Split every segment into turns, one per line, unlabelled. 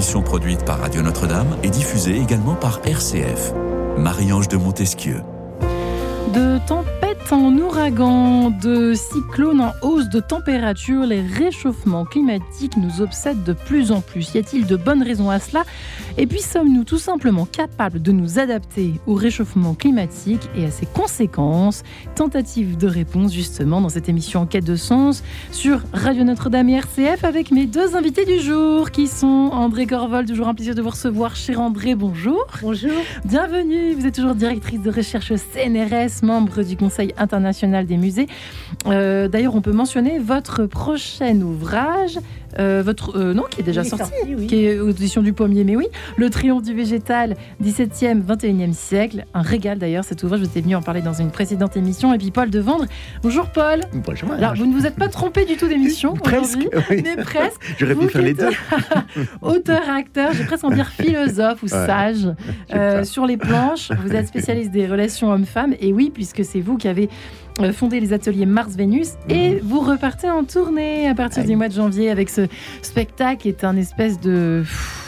produite par Radio Notre-Dame et diffusée également par RCF. Marie-Ange de Montesquieu.
En ouragan, de cyclones en hausse de température, les réchauffements climatiques nous obsèdent de plus en plus. Y a-t-il de bonnes raisons à cela? Et puis sommes-nous tout simplement capables de nous adapter au réchauffement climatique et à ses conséquences? Tentative de réponse justement dans cette émission Enquête de sens sur Radio Notre-Dame et RCF avec mes deux invités du jour qui sont André Corvol, toujours un plaisir de vous recevoir. Cher André, bonjour.
Bonjour.
Bienvenue, vous êtes toujours directrice de recherche CNRS, membre du Conseil international des musées. Euh, D'ailleurs, on peut mentionner votre prochain ouvrage, euh, votre euh, non, qui est déjà sorti,
sorti, oui.
qui est audition du pommier, mais oui, Le Triomphe du végétal, 17e, 21e siècle. Un régal d'ailleurs, cet ouvrage, vous étiez venu en parler dans une précédente émission. Et puis Paul Devendre. Bonjour Paul.
Bonjour.
Alors, vous ne vous êtes pas trompé du tout d'émission
Presque,
aujourd'hui,
oui.
mais presque.
J'aurais
Vous
pu faire les
qui
deux.
êtes Auteur, acteur, j'ai presque envie de dire philosophe ou
Ouais.
sage.
Je
Euh, sur les planches, vous êtes spécialiste des relations hommes-femmes. Et oui, puisque c'est vous qui avez fondé les ateliers Mars-Vénus. Et vous repartez en tournée à partir du mois de janvier avec ce spectacle qui est un espèce de,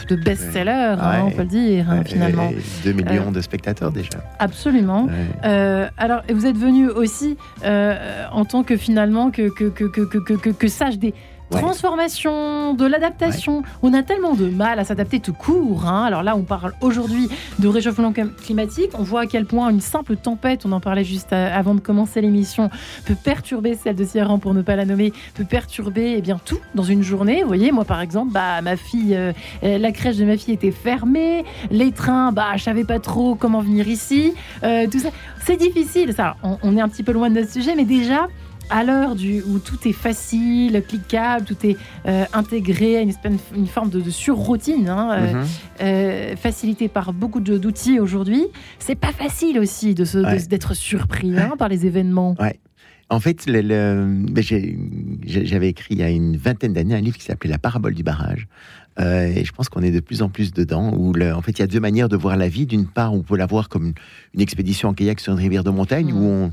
de best-seller, hein, on peut le dire, hein,
Ouais,
finalement.
et 2 millions de spectateurs déjà.
Absolument.
Ouais.
Euh, alors, vous êtes venu aussi euh, en tant que finalement que, que, que, que, que, que, que- que sage des
Ouais.
transformations, de l'adaptation. On a tellement de mal à s'adapter tout court. hein. Alors là, on parle aujourd'hui de réchauffement clim- climatique. On voit à quel point une simple tempête, on en parlait juste à- avant de commencer l'émission, peut perturber celle de Sierran pour ne pas la nommer, peut perturber eh bien tout dans une journée. Vous voyez, moi par exemple, bah ma fille, euh, euh, la crèche de ma fille était fermée, les trains, bah je savais pas trop comment venir ici, euh, tout ça. C'est difficile, ça. On, on est un petit peu loin de notre sujet, mais déjà, à l'heure où tout est facile, cliquable, tout est euh, intégré à une, forme de, de surroutine, hein, euh,
Mhm.
euh, facilité par beaucoup d'outils aujourd'hui, c'est pas facile aussi
Ouais.
d'être surpris hein, par les événements.
En fait, ben, j'avais écrit il y a une vingtaine d'années un livre qui s'appelait La parabole du barrage. Euh, et je pense qu'on est de plus en plus dedans. Où le- en fait, il y a deux manières de voir la vie. D'une part, on peut la voir comme une, une expédition en kayak sur une rivière de montagne
Mhm.
où on,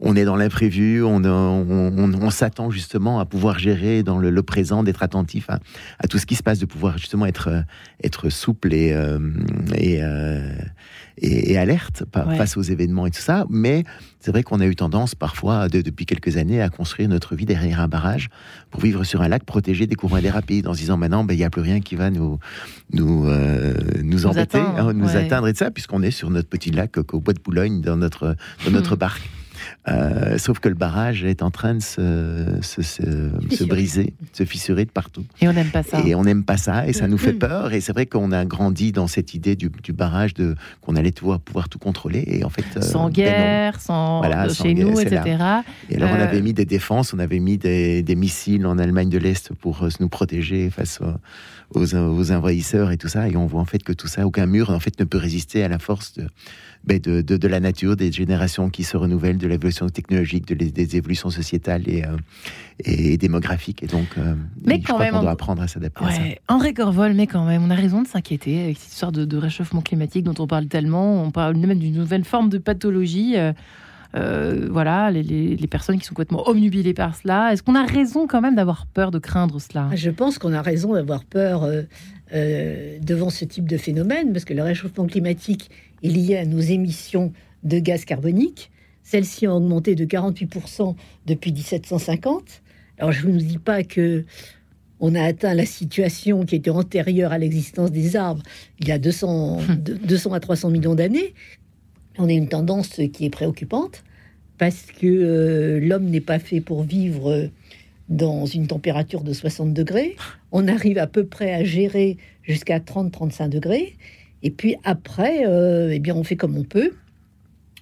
on est dans l'imprévu, on, on, on- on s'attend justement à pouvoir gérer dans le, le présent, d'être attentif à, à tout ce qui se passe, de pouvoir justement être, euh, être souple et, euh, et, euh, et, et alerte
Ouais.
face aux événements et tout ça. Mais c'est vrai qu'on a eu tendance parfois, de- depuis quelques années, à construire notre vie derrière un barrage pour vivre sur un lac protégé des courants et des rapides, en se disant maintenant, ben, il n'y a plus rien qui va nous, nous, euh, nous, embêter,
atteindre,
hein, nous
ouais.
atteindre et tout ça, puisqu'on est sur notre petit lac au bois de Boulogne dans notre, dans notre barque. Euh, sauf que le barrage est en train de se, se, se- se
Fissurer.
briser, se fissurer de partout.
Et on n'aime pas ça.
Et on n'aime pas ça, et ça nous fait
Mhm.
peur. Et c'est vrai qu'on a grandi dans cette idée du, du barrage, de qu'on allait pouvoir, pouvoir tout contrôler. Et en fait, euh,
sans
ben
guerre, sans
Voilà,
de
sans
chez
guerre,
nous, etc.
Et alors, on
Euh,
avait mis des défenses, on avait mis des, des missiles en Allemagne de l'Est pour nous protéger face aux, aux, aux envahisseurs et tout ça. Et on voit en fait que tout ça, aucun mur en fait ne peut résister à la force de, ben, de, de, de la nature, des générations qui se renouvellent, de l'évolution technologique, de les- des évolutions sociétales et, euh, et démographiques. Et donc, euh,
Mais
je
quand
crois
même, on-
doit apprendre à s'adapter.
Ouais, André Corvol, mais quand même, on a raison de s'inquiéter avec cette histoire de, de réchauffement climatique dont on parle tellement. On parle même d'une nouvelle forme de pathologie. euh, euh, voilà, les, les- les personnes qui sont complètement omnubilées par cela. Est-ce qu'on a raison quand même d'avoir peur de craindre cela?
Je pense qu'on a raison d'avoir peur euh, euh, devant ce type de phénomène, parce que le réchauffement climatique est lié à nos émissions de gaz carbonique. Celles-ci ont augmenté de 48% depuis 1750. Alors je ne vous dis pas que on a atteint la situation qui était antérieure à l'existence des arbres il y a 200, de- 200 à 300 millions d'années. On a une tendance qui est préoccupante parce que euh, l'homme n'est pas fait pour vivre euh, dans une température de 60 degrés. On arrive à peu près à gérer jusqu'à 30-35 degrés. Et puis après, euh, eh bien, on fait comme on peut.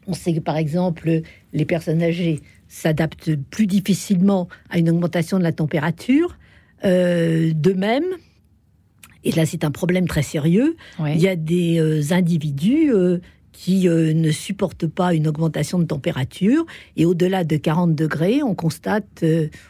On sait que, par exemple, les personnes âgées s'adaptent plus difficilement à une augmentation de la température. Euh, de même, et là c'est un problème très sérieux,
Ouais.
il y a des euh, individus euh, qui ne supportent pas une augmentation de température et au-delà de 40 degrés, on constate,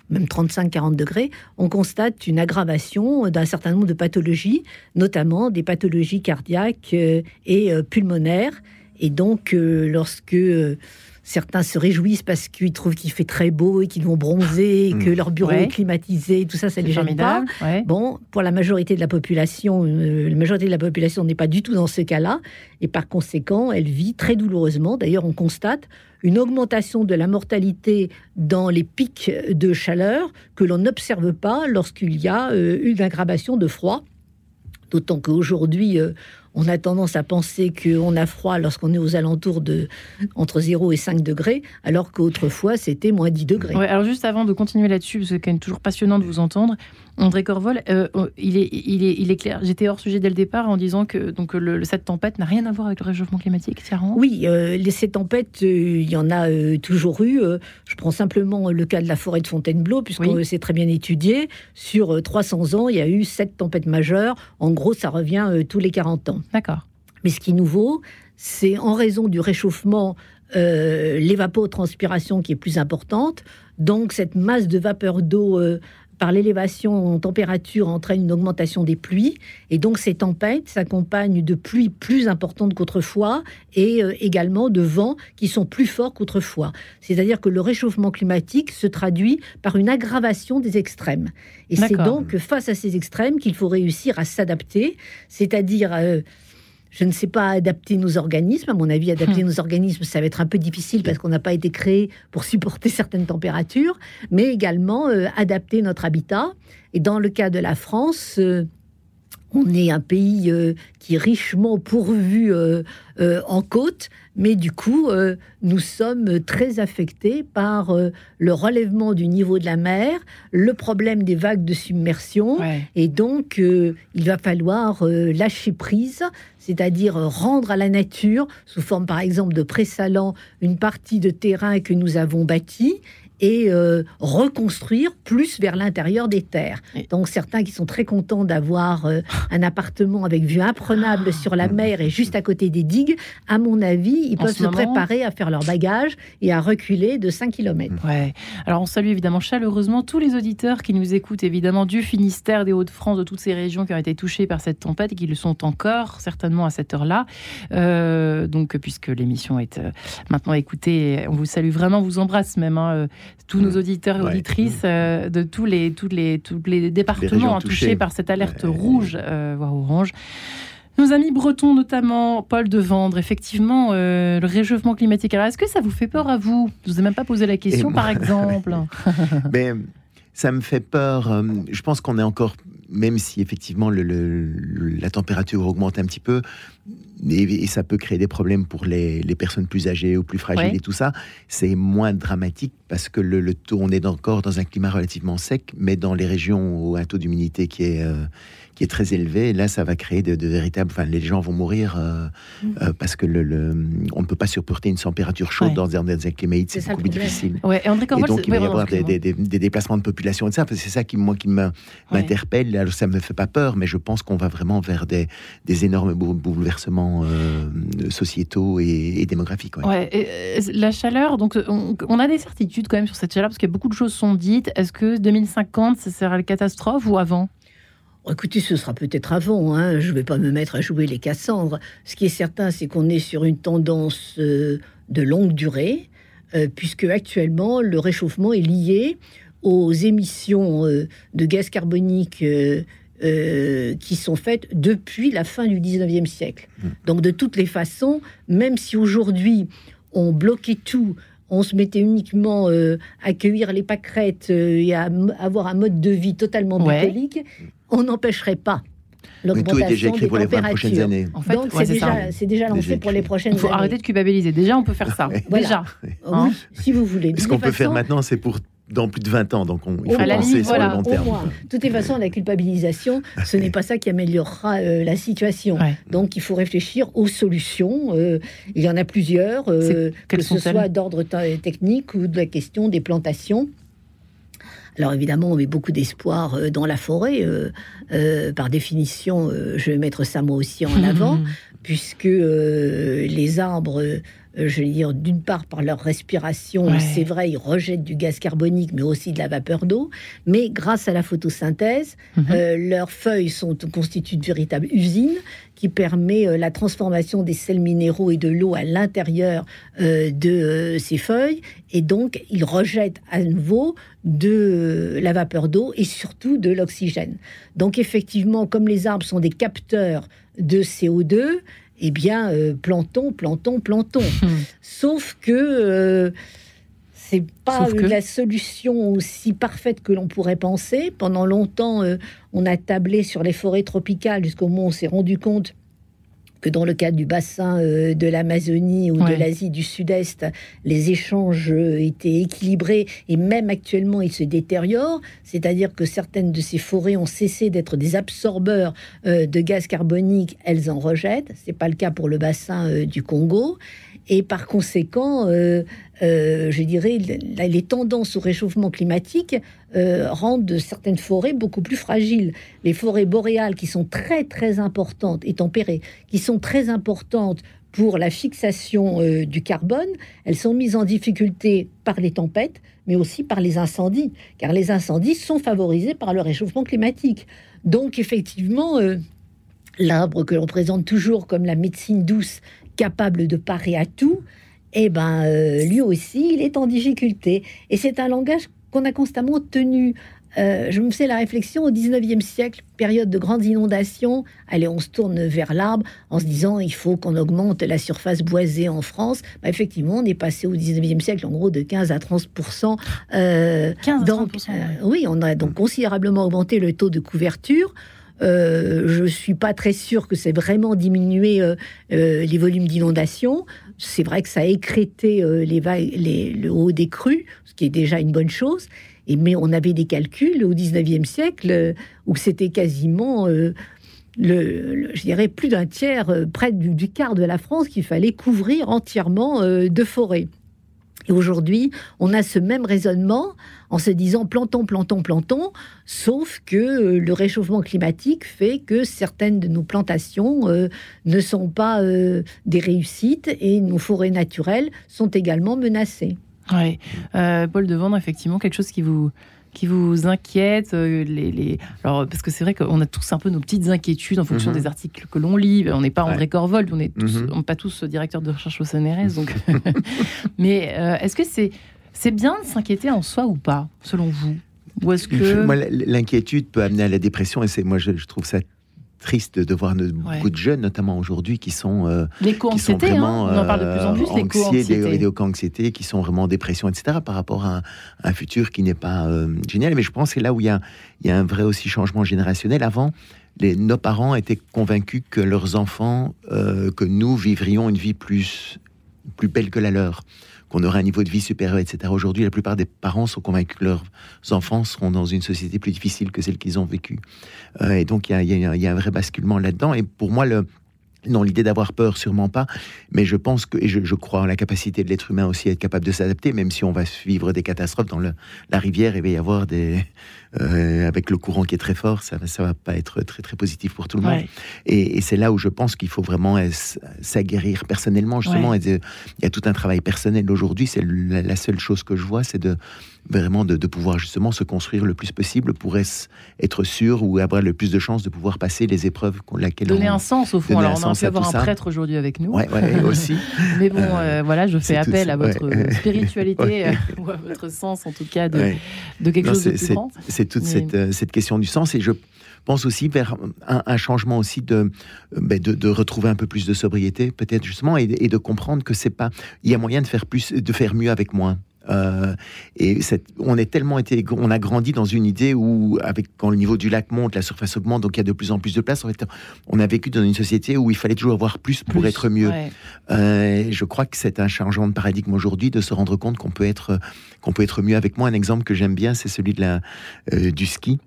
même 35-40 degrés, on constate une aggravation d'un certain nombre de pathologies, notamment des pathologies cardiaques et pulmonaires. Et donc, euh, lorsque euh, certains se réjouissent parce qu'ils trouvent qu'il fait très beau et qu'ils vont bronzer, et que
Mm.
leur bureau
Ouais.
est climatisé, tout ça, ça
C'est
les gêne pas.
ouais.
Bon, pour la majorité de la population, euh, la majorité de la population n'est pas du tout dans ce cas-là, et par conséquent, elle vit très douloureusement. D'ailleurs, on constate une augmentation de la mortalité dans les pics de chaleur que l'on n'observe pas lorsqu'il y a euh, une aggravation de froid. D'autant qu'aujourd'hui, euh, on a tendance à penser qu'on a froid lorsqu'on est aux alentours de entre 0 et 5 degrés, alors qu'autrefois, c'était moins 10 degrés.
Ouais, alors juste avant de continuer là-dessus, parce que c'est quand même toujours passionnant de vous entendre, André Corvol, euh, il, est, il, est, il est clair. J'étais hors sujet dès le départ en disant que donc le, cette tempête n'a rien à voir avec le réchauffement climatique, Tiaran.
Oui, euh, les- ces tempêtes, euh, il y en a euh, toujours eu. Je prends simplement le cas de la forêt de Fontainebleau, puisque
Oui.
c'est très bien étudié. Sur euh, 300 ans, il y a eu sept tempêtes majeures. En gros, ça revient tous les 40 ans.
D'accord.
Mais ce qui est nouveau, c'est en raison du réchauffement, euh, l'évapotranspiration qui est plus importante. Donc, cette masse de vapeur d'eau euh, par l'élévation en température entraîne une augmentation des pluies. Et donc, ces tempêtes s'accompagnent de pluies plus importantes qu'autrefois et euh, également de vents qui sont plus forts qu'autrefois. C'est-à-dire que le réchauffement climatique se traduit par une aggravation des extrêmes. Et c'est donc face à ces extrêmes qu'il faut réussir à s'adapter, c'est-à-dire euh, je ne sais pas adapter nos organismes. À mon avis, adapter nos organismes, ça va être un peu difficile parce qu'on n'a pas été créé pour supporter certaines températures, mais également euh, adapter notre habitat. Et dans le cas de la France, euh, on est un pays euh, qui est richement pourvu euh, euh, en côte, mais du coup, nous sommes très affectés par le relèvement du niveau de la mer, le problème des vagues de submersion,
Ouais.
et donc, il va falloir lâcher prise, c'est-à-dire rendre à la nature, sous forme par exemple de présalant, une partie de terrain que nous avons bâti et euh, reconstruire plus vers l'intérieur des terres. Donc certains qui sont très contents d'avoir euh, un appartement avec vue imprenable sur la mer et juste à côté des digues, à mon avis, ils
En
peuvent se
moment-
préparer à faire leur bagage et à reculer de 5 km.
Ouais. Alors on salue évidemment chaleureusement tous les auditeurs qui nous écoutent évidemment du Finistère, des Hauts-de-France, de toutes ces régions qui ont été touchées par cette tempête et qui le sont encore certainement à cette heure-là. Euh, donc puisque l'émission est maintenant écoutée, on vous salue vraiment, on vous embrasse même hein, tous nos auditeurs et auditrices euh, de tous les tous les tous les départements hein, touchés par cette alerte
Ouais.
rouge euh, voire orange. Nos amis bretons, notamment Paul de Vendre, effectivement, euh, le réchauffement climatique. Alors, est-ce que ça vous fait peur à vous? Je vous ai même pas posé la question, par exemple.
Mais ça me fait peur. Je pense qu'on est encore, même si effectivement le, le- le- la température augmente un petit peu, et, et ça peut créer des problèmes pour les, les personnes plus âgées ou plus fragiles
Ouais.
et tout ça, c'est moins dramatique parce que le, le taux, on est encore dans un climat relativement sec, mais dans les régions où un taux d'humidité qui est euh, qui est très élevé, là, ça va créer de, de véritables. Enfin, les gens vont mourir euh, euh, parce que le, le- on ne peut pas supporter une température chaude
Ouais.
dans, un- climat
C'est
beaucoup plus difficile.
Ouais, et André
Et donc, il va y
ouais,
avoir des,
excuse-moi.
des- des- des déplacements de population et ça. C'est ça qui, moi, qui me-
Ouais.
m'interpelle. Alors, ça me fait pas peur, mais je pense qu'on va vraiment vers des, énormes bou- bouleversements euh, sociétaux et, et démographiques. ouais.
Ouais, et, la chaleur, donc on, on a des certitudes quand même sur cette chaleur parce que beaucoup de choses sont dites. Est-ce que 2050, ce sera la catastrophe ou avant?
Écoutez, ce sera peut-être avant. Hein. Je ne vais pas me mettre à jouer les Cassandres. Ce qui est certain, c'est qu'on est sur une tendance euh, de longue durée, euh, puisque actuellement, le réchauffement est lié aux émissions euh, de gaz carbonique euh, euh, qui sont faites depuis la fin du 19e siècle.
Mm.
Donc, de toutes les façons, même si aujourd'hui, on bloquait tout, on se mettait uniquement euh, à cueillir les pâquerettes euh, et à avoir un mode de vie totalement
Ouais.
bucolique, on n'empêcherait pas
Mais tout est déjà
l'augmentation
écrit
des
pour les 20 prochaines années.
En fait,
Donc
ouais,
c'est déjà, c'est déjà lancé
Déjà
pour les prochaines
Il faut
années.
arrêter de culpabiliser. Déjà, on peut faire ça.
Voilà.
Déjà.
Oui, si vous voulez.
Ce qu'on peut faire maintenant, c'est pour dans plus de 20 ans. Donc, on, il
Au
faut penser
limite,
sur
voilà,
le long
au
terme.
moins. De toutes les façons, la culpabilisation, ce n'est pas ça qui améliorera euh, la situation.
Ouais.
Donc, il faut réfléchir aux solutions. Euh, il y en a plusieurs, euh, que ce soit d'ordre te- technique ou de la question des plantations. Alors évidemment, on met beaucoup d'espoir euh, dans la forêt. euh, euh, par définition, je vais mettre ça moi aussi en avant. puisque les arbres je vais dire, d'une part par leur respiration, c'est vrai, ils rejettent du gaz carbonique, mais aussi de la vapeur d'eau, mais grâce à la photosynthèse, mhm. euh, leurs feuilles sont constituent de véritables usines qui permet euh, la transformation des sels minéraux et de l'eau à l'intérieur de ces feuilles, et donc ils rejettent à nouveau de la vapeur d'eau et surtout de l'oxygène. Donc effectivement, comme les arbres sont des capteurs de CO2, eh bien, euh, planton, planton, planton. Sauf que euh, c'est pas la solution aussi parfaite que l'on pourrait penser. Pendant longtemps, euh, on a tablé sur les forêts tropicales jusqu'au moment où on s'est rendu compte que dans le cadre du bassin euh, de l'Amazonie ou de l'Asie du Sud-Est, les échanges euh, étaient équilibrés et même actuellement ils se détériorent, c'est-à-dire que certaines de ces forêts ont cessé d'être des absorbeurs euh, de gaz carbonique, elles en rejettent. C'est pas le cas pour le bassin du Congo. Et par conséquent, euh, euh, je dirais, les tendances au réchauffement climatique euh, rendent certaines forêts beaucoup plus fragiles. Les forêts boréales, qui sont très très importantes et tempérées, qui sont très importantes pour la fixation du carbone, elles sont mises en difficulté par les tempêtes, mais aussi par les incendies, car les incendies sont favorisés par le réchauffement climatique. Donc effectivement, l'arbre que l'on présente toujours comme la médecine douce capable de parer à tout, eh ben, euh, lui aussi, il est en difficulté. Et c'est un langage qu'on a constamment tenu. Euh, je me fais la réflexion au 19e siècle, période de grandes inondations. Allez, on se tourne vers l'arbre en se disant il faut qu'on augmente la surface boisée en France. Bah, effectivement, on est passé au 19e siècle en gros de 15 à 30
euh, 15
donc, euh, Oui, on a donc considérablement augmenté le taux de couverture. Euh, je ne suis pas très sûre que c'est vraiment diminué euh, euh, les volumes d'inondation. C'est vrai que ça a écrété les le haut des crues, ce qui est déjà une bonne chose. Et, mais on avait des calculs au 19e siècle où c'était quasiment... Le, dirais plus d'un tiers, près du, du, quart de la France, qu'il fallait couvrir entièrement de forêts. Et aujourd'hui, on a ce même raisonnement en se disant plantons, plantons, plantons, sauf que euh, le réchauffement climatique fait que certaines de nos plantations euh, ne sont pas euh, des réussites et nos forêts naturelles sont également menacées.
Oui, Paul Devendre, effectivement, quelque chose qui vous, qui vous inquiètent euh, les, Alors, Parce que c'est vrai qu'on a tous un peu nos petites inquiétudes en fonction mhm. des articles que l'on lit. On n'est pas André Corvold, on n'est mhm. pas tous directeurs de recherche au CNRS. Donc... Mais euh, est-ce que c'est c'est bien de s'inquiéter en soi ou pas, selon vous? Ou est-ce que...
L'inquiétude peut amener à la dépression et c'est moi, je, je trouve ça triste de voir beaucoup de jeunes, notamment aujourd'hui, qui sont
euh, l'éco-anxiété, vraiment hein, on en parle de plus en plus,
euh, l'éco-anxiété, qui sont vraiment en dépression, etc. Par rapport à un, futur qui n'est pas euh, génial. Mais je pense que c'est là où il y, a, il y a un vrai aussi changement générationnel. Avant, les, nos parents étaient convaincus que leurs enfants, euh, que nous vivrions une vie plus plus belle que la leur qu'on aurait un niveau de vie supérieur, etc. Aujourd'hui, la plupart des parents sont convaincus que leurs enfants seront dans une société plus difficile que celle qu'ils ont vécue. Euh, et donc, il y, y, a un vrai basculement là-dedans. Et pour moi, le, non, l'idée d'avoir peur, sûrement pas. Mais je pense que, et je, crois en la capacité de l'être humain aussi à être capable de s'adapter, même si on va vivre des catastrophes dans le, la rivière, il va y avoir des, euh, avec le courant qui est très fort, ça, ça va pas être très très positif pour tout le monde. Et, c'est là où je pense qu'il faut vraiment s'aguerrir personnellement, justement. il y a tout un travail personnel aujourd'hui. C'est la, seule chose que je vois, c'est de vraiment de, pouvoir justement se construire le plus possible pour être sûr ou avoir le plus de chances de pouvoir passer les épreuves laquelle
donner un sens au fond. Alors on a pu avoir un prêtre aujourd'hui avec nous.
Ouais, aussi.
Mais bon, euh, voilà, je fais appel à votre spiritualité euh, ou à votre sens en tout cas de, de quelque chose de plus grand.
C'est toute cette, euh, cette, question du sens et je pense aussi vers un, changement aussi de, ben, de, de, retrouver un peu plus de sobriété peut-être justement et, et de comprendre que c'est pas il y a moyen de faire plus de faire mieux avec moins euh, et on est tellement été, on a grandi dans une idée où, avec quand le niveau du lac monte, la surface augmente, donc il y a de plus en plus de place. En fait, on a vécu dans une société où il fallait toujours avoir plus pour être mieux. Euh, je crois que c'est un changement de paradigme aujourd'hui de se rendre compte qu'on peut être qu'on peut être mieux avec moi. Un exemple que j'aime bien, c'est celui de la euh, du ski.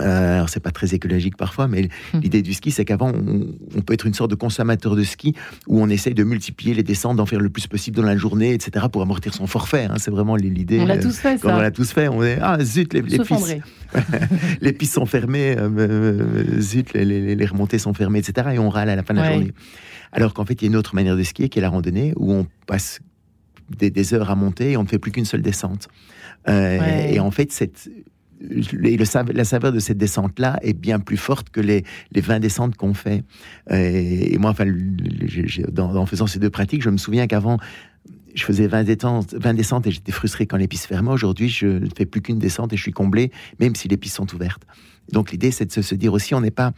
Euh, alors c'est pas très écologique parfois, mais
Hmm.
l'idée du ski, c'est qu'avant on, on peut être une sorte de consommateur de ski où on essaye de multiplier les descentes, d'en faire le plus possible dans la journée, etc. pour amortir son forfait. hein. C'est vraiment l'idée.
On l'a
euh,
tous fait,
Quand on
ça.
l'a tous fait, on est ah zut les, pistes, les pistes sont fermées, euh, euh, zut les, les- les remontées sont fermées, etc. Et on râle à la fin de la journée. Alors qu'en fait, il y a une autre manière de skier qui est la randonnée où on passe des, des heures à monter et on ne fait plus qu'une seule descente. Euh,
Ouais.
Et en fait, cette, la saveur de cette descente-là est bien plus forte que les, les 20 descentes qu'on fait. Euh, et moi, en faisant ces deux pratiques, je me souviens qu'avant, je faisais 20 descentes, 20 descentes et j'étais frustré quand les pistes fermaient. Aujourd'hui, je ne fais plus qu'une descente et je suis comblé, même si les pistes sont ouvertes. Donc l'idée, c'est de se dire aussi, on n'est pas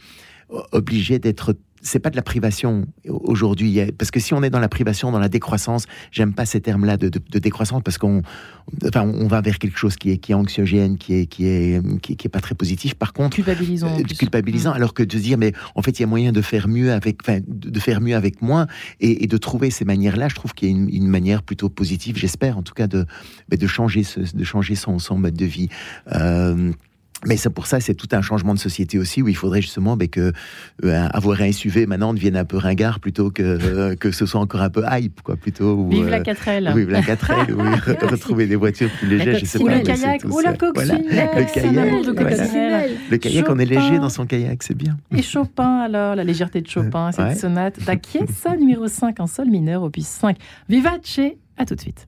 obligé d'être... C'est pas de la privation aujourd'hui, parce que si on est dans la privation, dans la décroissance, j'aime pas ces termes-là de, de- de décroissance parce qu'on, enfin, on va vers quelque chose qui est, qui est anxiogène, qui est, qui est, qui est, qui est pas très positif. Par contre,
Culpabilisant.
euh, culpabilisant,
Mm.
alors que de se dire, mais en fait, il y a moyen de faire mieux avec, enfin, de faire mieux avec moins, et, et de trouver ces manières-là. Je trouve qu'il y a une, une manière plutôt positive, j'espère, en tout cas, de, de changer, ce, de changer son, son mode de vie. Euh, mais c'est pour ça, c'est tout un changement de société aussi, où il faudrait justement ben, que euh, avoir un SUV maintenant devienne un peu ringard plutôt que euh, que ce soit encore un peu hype, quoi, plutôt. ou,
Vive la
euh,
4L.
oui, la 4L, oui, re- retrouver des voitures plus légères, je sais
Ou
pas.
le kayak, ou la
ça. Voilà.
coccinelle.
Le kayak, voilà.
coccinelle.
Le kayak, on est léger dans son kayak, c'est bien.
Et Chopin, alors, la légèreté de Chopin, cette
Ouais.
sonate d'Achiesa numéro 5 en sol mineur, opus 5. Vivace, à tout de suite.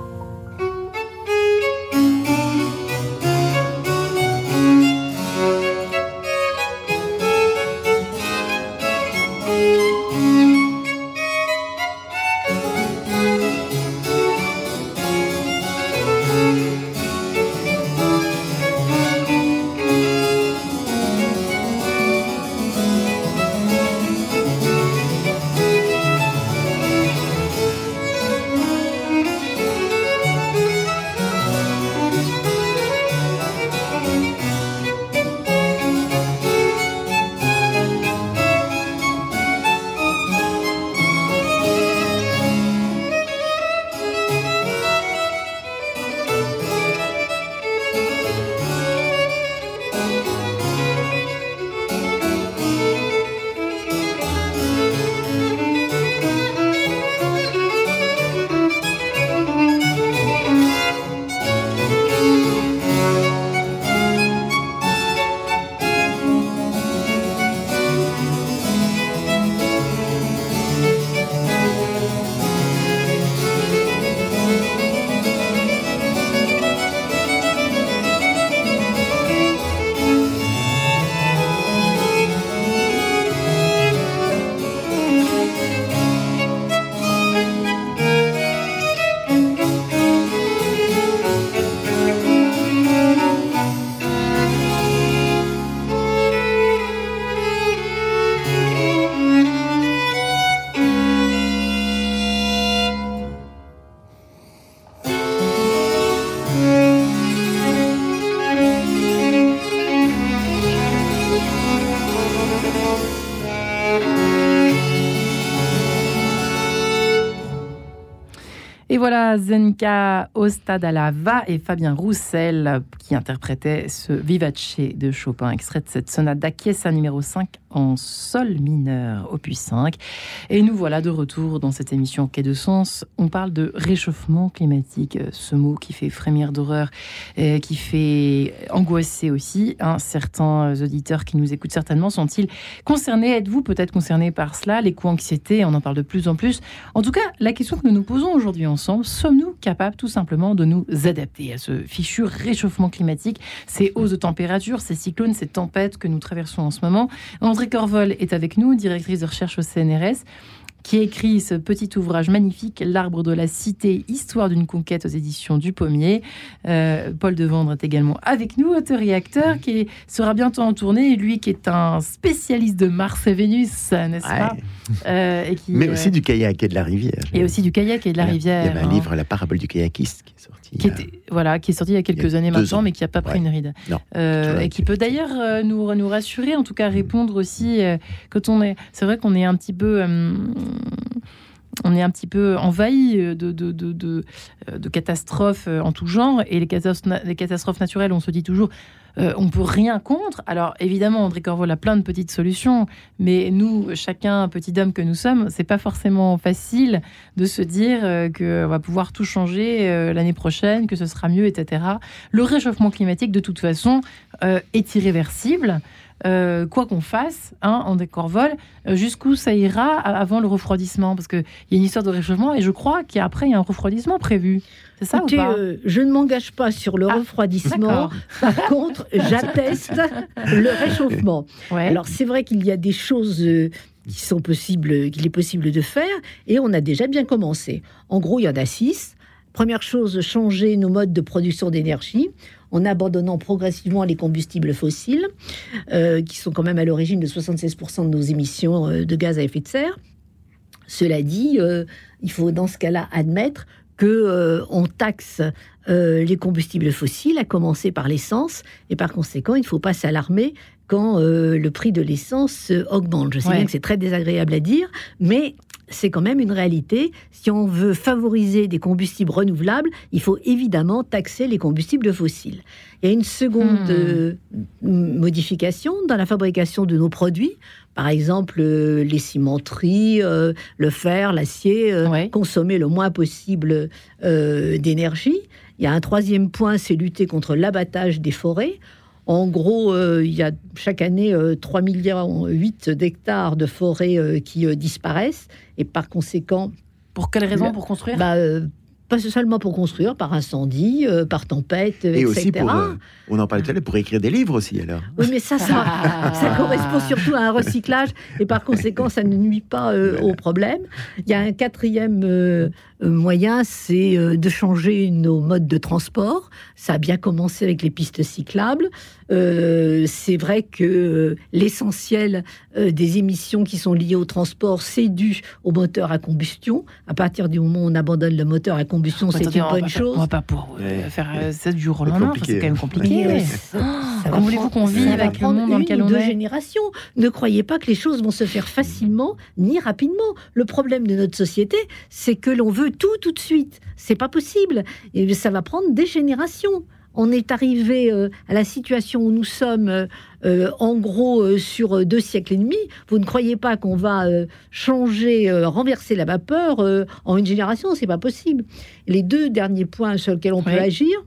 Zenka Ostadalava et Fabien Roussel qui interprétaient ce Vivace de Chopin, extrait de cette sonate d'Achiesa numéro 5 en sol mineur, opus 5. Et nous voilà de retour dans cette émission Quai de Sens. On parle de réchauffement climatique, euh, ce mot qui fait frémir d'horreur, et qui fait angoisser aussi. hein. Certains auditeurs qui nous écoutent certainement sont-ils concernés? Êtes-vous peut-être concernés par cela? L'éco-anxiété, on en parle de plus en plus. En tout cas, la question que nous nous posons aujourd'hui ensemble, sommes-nous capables tout simplement de nous adapter à ce fichu réchauffement climatique, ces hausses de température, ces cyclones, ces tempêtes que nous traversons en ce moment André Corvol est avec nous, directrice de recherche au CNRS qui écrit ce petit ouvrage magnifique, L'arbre de la cité, histoire d'une conquête aux éditions du Pommier. Euh, Paul Devendre est également avec nous, auteur et acteur, qui sera bientôt en tournée, lui qui est un spécialiste de Mars et Vénus, n'est-ce pas? Euh, et qui,
Mais
euh,
aussi du kayak et de la rivière.
et aussi du kayak et de la rivière.
Il y avait un
hein,
livre, La parabole du kayakiste, qui est sorti.
qui
a-
était, voilà, qui est sorti il y a quelques
il y a
années maintenant,
ans.
mais qui n'a pas pris une ride.
Non,
Euh, et qui peut d'ailleurs euh, nous, nous rassurer, en tout cas répondre aussi, euh, quand on est. C'est vrai qu'on est un petit peu. euh, on est un petit peu envahi de, de, de, de, catastrophes en tout genre. Et les catastrophes, les catastrophes naturelles, on se dit toujours, euh, on peut rien contre. Alors évidemment, André Corvol a plein de petites solutions, mais nous, chacun, petit homme que nous sommes, c'est pas forcément facile de se dire euh, qu'on va pouvoir tout changer euh, l'année prochaine, que ce sera mieux, etc. Le réchauffement climatique, de toute façon, est irréversible. Euh, quoi qu'on fasse, hein, en décorvol, euh, jusqu'où ça ira avant le refroidissement? Parce qu'il y a une histoire de réchauffement et je crois qu'après, il y a un refroidissement prévu. C'est ça ou pas?
euh, Je ne m'engage pas sur le ah, refroidissement. Par contre, j'atteste le réchauffement. Alors, c'est vrai qu'il y a des choses qui sont possibles, qu'il est possible de faire, et on a déjà bien commencé. En gros, il y en a six. Première chose, changer nos modes de production d'énergie en abandonnant progressivement les combustibles fossiles, euh, qui sont quand même à l'origine de 76% de nos émissions euh, de gaz à effet de serre. Cela dit, euh, il faut dans ce cas-là admettre que on taxe les combustibles fossiles, à commencer par l'essence, et par conséquent, il ne faut pas s'alarmer quand le prix de l'essence augmente. Je sais bien que c'est très désagréable à dire, mais c'est quand même une réalité. Si on veut favoriser des combustibles renouvelables, il faut évidemment taxer les combustibles fossiles. Il y a une seconde hmm. euh, modification dans la fabrication de nos produits. Par exemple, euh, les cimenteries, euh, le fer, l'acier, consommer le moins possible d'énergie. Il y a un troisième point, c'est lutter contre l'abattage des forêts. En gros, euh, il y a chaque année 3 euh, milliards 8 d'hectares de forêts euh, qui disparaissent et par conséquent.
Pour quelles raisons Pour construire?
bah, pas seulement pour construire, par incendie, euh, par tempête, et
aussi pour, euh, on en parlait tout à l'heure, pour écrire des livres aussi alors.
Oui, mais ça, ça, ça correspond surtout à un recyclage et par conséquent, ça ne nuit pas euh, au problème. Il y a un quatrième moyen, c'est de changer nos modes de transport. Ça a bien commencé avec les pistes cyclables. c'est vrai que l'essentiel des émissions qui sont liées au transport, c'est dû au moteur à combustion. À partir du moment où on abandonne le moteur à combustion, c'est une bonne chose.
On va pas pour euh, faire ça du jour au lendemain, c'est quand même compliqué. Comment voulez-vous qu'on vive avec le monde dans lequel on
est générations. Ne croyez pas que les choses vont se faire facilement ni rapidement. Le problème de notre société, c'est que l'on veut tout tout de suite. C'est pas possible. Et ça va prendre des générations on est arrivé euh, à la situation où nous sommes, euh, euh, en gros, sur deux siècles et demi. Vous ne croyez pas qu'on va changer, renverser la vapeur en une génération C'est pas possible. Les deux derniers points sur lesquels on peut agir,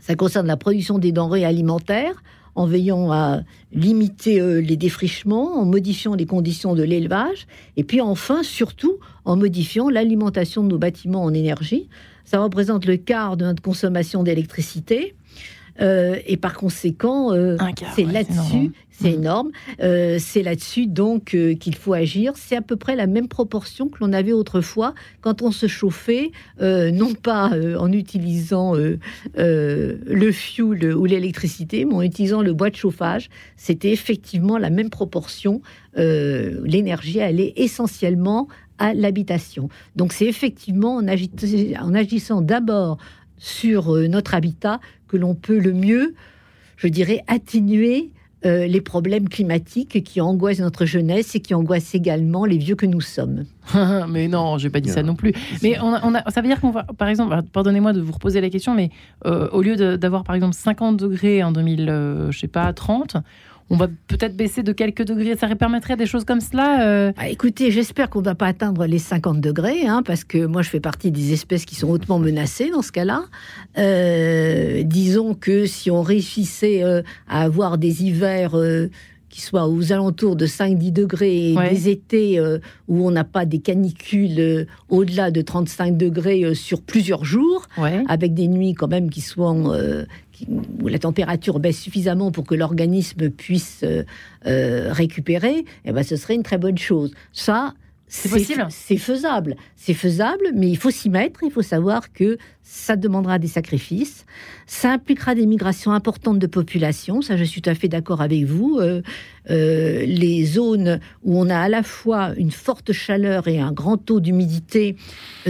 ça concerne la production des denrées alimentaires en veillant à limiter les défrichements, en modifiant les conditions de l'élevage, et puis enfin, surtout, en modifiant l'alimentation de nos bâtiments en énergie. Ça représente le quart de notre consommation d'électricité. Euh, et par conséquent, euh, c'est là-dessus, c'est mm. énorme. Euh, c'est là-dessus donc qu'il faut agir. C'est à peu près la même proportion que l'on avait autrefois quand on se chauffait, non pas en utilisant le fuel ou l'électricité, mais en utilisant le bois de chauffage. C'était effectivement la même proportion. L'énergie allait essentiellement à l'habitation. Donc c'est effectivement en, en agissant d'abord sur euh, notre habitat que l'on peut le mieux, je dirais, atténuer euh, les problèmes climatiques qui angoissent notre jeunesse et qui angoissent également les vieux que nous sommes.
mais non, je n'ai pas dit ça non plus. Mais on a, ça veut dire qu'on va, par exemple, pardonnez-moi de vous reposer la question, mais euh, au lieu d'avoir par exemple 50 degrés en 2000, je sais pas, 30, on va peut-être baisser de quelques degrés. Ça permettrait des choses comme cela
euh ah, Écoutez, j'espère qu'on ne va pas atteindre les 50 degrés, hein, parce que moi, je fais partie des espèces qui sont hautement menacées dans ce cas-là. Euh, disons que si on réussissait euh, à avoir des hivers qui soient aux alentours de 5-10 degrés et des étés où on n'a pas des canicules au-delà de 35 degrés sur plusieurs jours, avec des nuits quand même qui soient où la température baisse suffisamment pour que l'organisme puisse euh, euh, récupérer, eh ben, ce serait une très bonne chose. Ça,
c'est possible.
C'est faisable. C'est faisable, mais il faut s'y mettre. Il faut savoir que ça demandera des sacrifices. Ça impliquera des migrations importantes de population. Ça, je suis tout à fait d'accord avec vous. Euh, les zones où on a à la fois une forte chaleur et un grand taux d'humidité,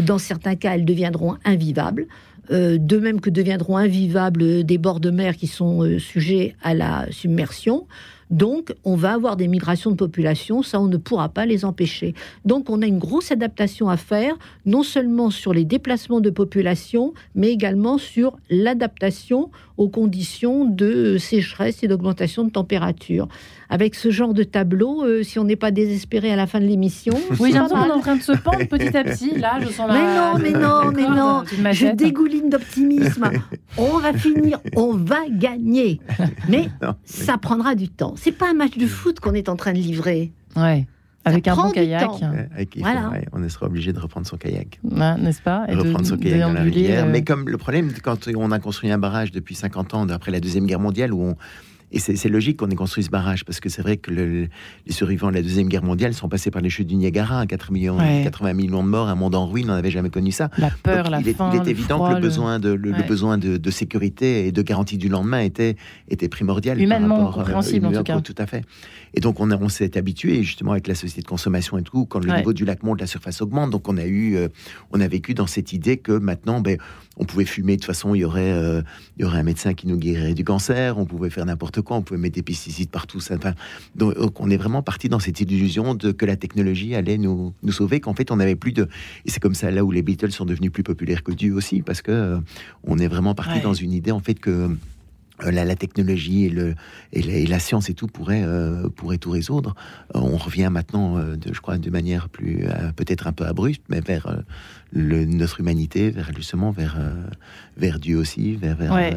dans certains cas, elles deviendront invivables. Euh, de même que deviendront invivables des bords de mer qui sont euh, sujets à la submersion. Donc, on va avoir des migrations de population, ça, on ne pourra pas les empêcher. Donc, on a une grosse adaptation à faire, non seulement sur les déplacements de population, mais également sur l'adaptation aux conditions de sécheresse et d'augmentation de température. Avec ce genre de tableau, euh, si on n'est pas désespéré à la fin de l'émission.
Oui, j'ai l'impression qu'on est en train de se pendre petit à petit. Là, je sens la.
Mais non, mais non, mais non. Je dégouline d'optimisme. On va finir, on va gagner. Mais
Non,
ça prendra du temps. C'est pas un match de foot qu'on est en train de livrer.
Ouais. Avec un bon kayak,
avec-
Voilà.
on sera obligé de reprendre son kayak.
n'est-ce pas? Et de-
reprendre son kayak dans la rivière.
euh,
Mais comme le problème, quand on a construit un barrage depuis 50 ans, après la Deuxième Guerre mondiale, où on... Et c'est logique qu'on ait construit ce barrage, parce que c'est vrai que le- les survivants de la Deuxième Guerre mondiale sont passés par les chutes du Niagara, 4 millions,
Ouais.
80 millions de morts, un monde en ruine, on n'avait jamais connu ça.
La peur,
Donc,
la
il, est,
faim.
il est évident
froid,
que le besoin, de, le, besoin de, de sécurité et de garantie du lendemain était, était primordial. par
Humainement
rapport, euh,
compréhensible, en tout cas.
Tout à fait. Et donc, on, a- on s'est habitué, justement, avec la société de consommation et tout, quand le
Ouais.
niveau du lac monte, la surface augmente. Donc, on a eu, euh, on a vécu dans cette idée que maintenant, ben, on pouvait fumer. De toute façon, il y aurait, euh, il y aurait un médecin qui nous guérirait du cancer. On pouvait faire n'importe quoi. On pouvait mettre des pesticides partout. Ça, enfin, donc, on est vraiment parti dans cette illusion de que la technologie allait nous, nous sauver, qu'en fait, on n'avait plus de. Et c'est comme ça là où les Beatles sont devenus plus populaires que Dieu aussi, parce que euh, on est vraiment parti
Ouais.
dans une idée en fait que euh, la, la technologie et, le, et, la, et la science et tout pourraient, euh, pourraient tout résoudre. Euh, on revient maintenant, euh, de, je crois, de manière plus peut-être un peu abrupte, mais vers le, notre humanité, vers justement vers, vers Dieu aussi, vers, vers,
Ouais.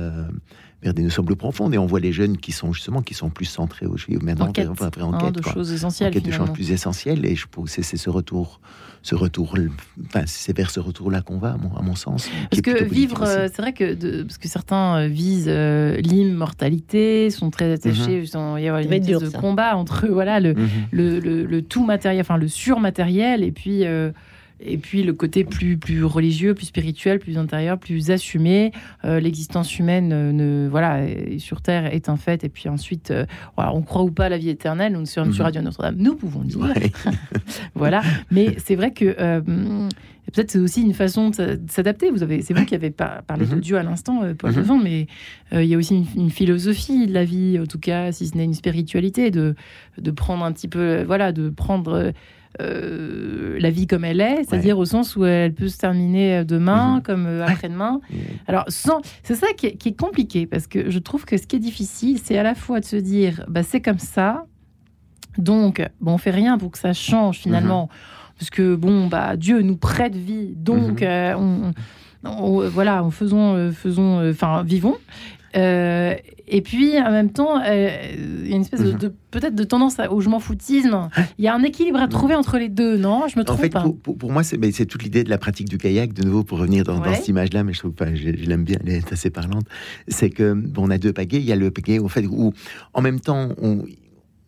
Vers des notions plus profondes. Et on voit les jeunes qui sont justement qui sont plus centrés au maintenant,
En quête,
vers- vers- en
hein, de
quoi.
choses
En
essentielles.
quête de choses plus essentielles. Et je que c'est ce retour, ce retour, enfin c'est vers ce retour-là qu'on va, à mon, à mon sens.
Parce que vivre, euh, c'est vrai que de- parce que certains euh, visent euh, l'immortalité, sont très attachés, justement, il y a une espèce de
ça.
combat entre voilà le,
Mhm.
le, le- le tout matériel, enfin le surmatériel, et puis euh, et puis le côté plus plus religieux, plus spirituel, plus intérieur, plus assumé. Euh, L'existence humaine, euh, ne voilà, est- sur Terre est un fait, et puis ensuite, euh, voilà, on croit ou pas à la vie éternelle. Nous sommes sur
Mhm.
Radio Notre-Dame, nous pouvons le dire.
Ouais.
Voilà. Mais c'est vrai que peut-être c'est aussi une façon de s'a- de s'adapter. Vous avez, c'est vous qui avez par- parlé de
Mhm.
Dieu à l'instant, Paul
Mhm.
Levent, mais il y a aussi une, une philosophie de la vie, en tout cas, si ce n'est une spiritualité, de, de prendre un petit peu, voilà, de prendre euh, la vie comme elle est, c'est-à-dire au sens où elle peut se terminer demain
Mhm.
comme euh, après-demain. Alors, sans... c'est ça qui est, qui est compliqué, parce que je trouve que ce qui est difficile, c'est à la fois de se dire, bah, c'est comme ça, donc, bon, on fait rien pour que ça change finalement, parce que bon, bah, Dieu nous prête vie, donc,
Mhm.
euh, on, on- voilà, en faisons, euh, faisons, euh, enfin, vivons. Euh, et puis, en même temps, euh, il y a une espèce de,
Mhm.
de- peut-être de tendance au je m'en foutisme. Il y a un équilibre à trouver entre les deux, non? Je me
En
trompe
fait,
pas.
pour, pour- pour moi, c'est mais c'est toute l'idée de la pratique du kayak, de nouveau, pour revenir dans, cette image-là, mais je trouve pas, je, je l'aime bien, elle est assez parlante. C'est que, bon, on a deux pagaies. Il y a le pagaie, au fait, où, en même temps, on,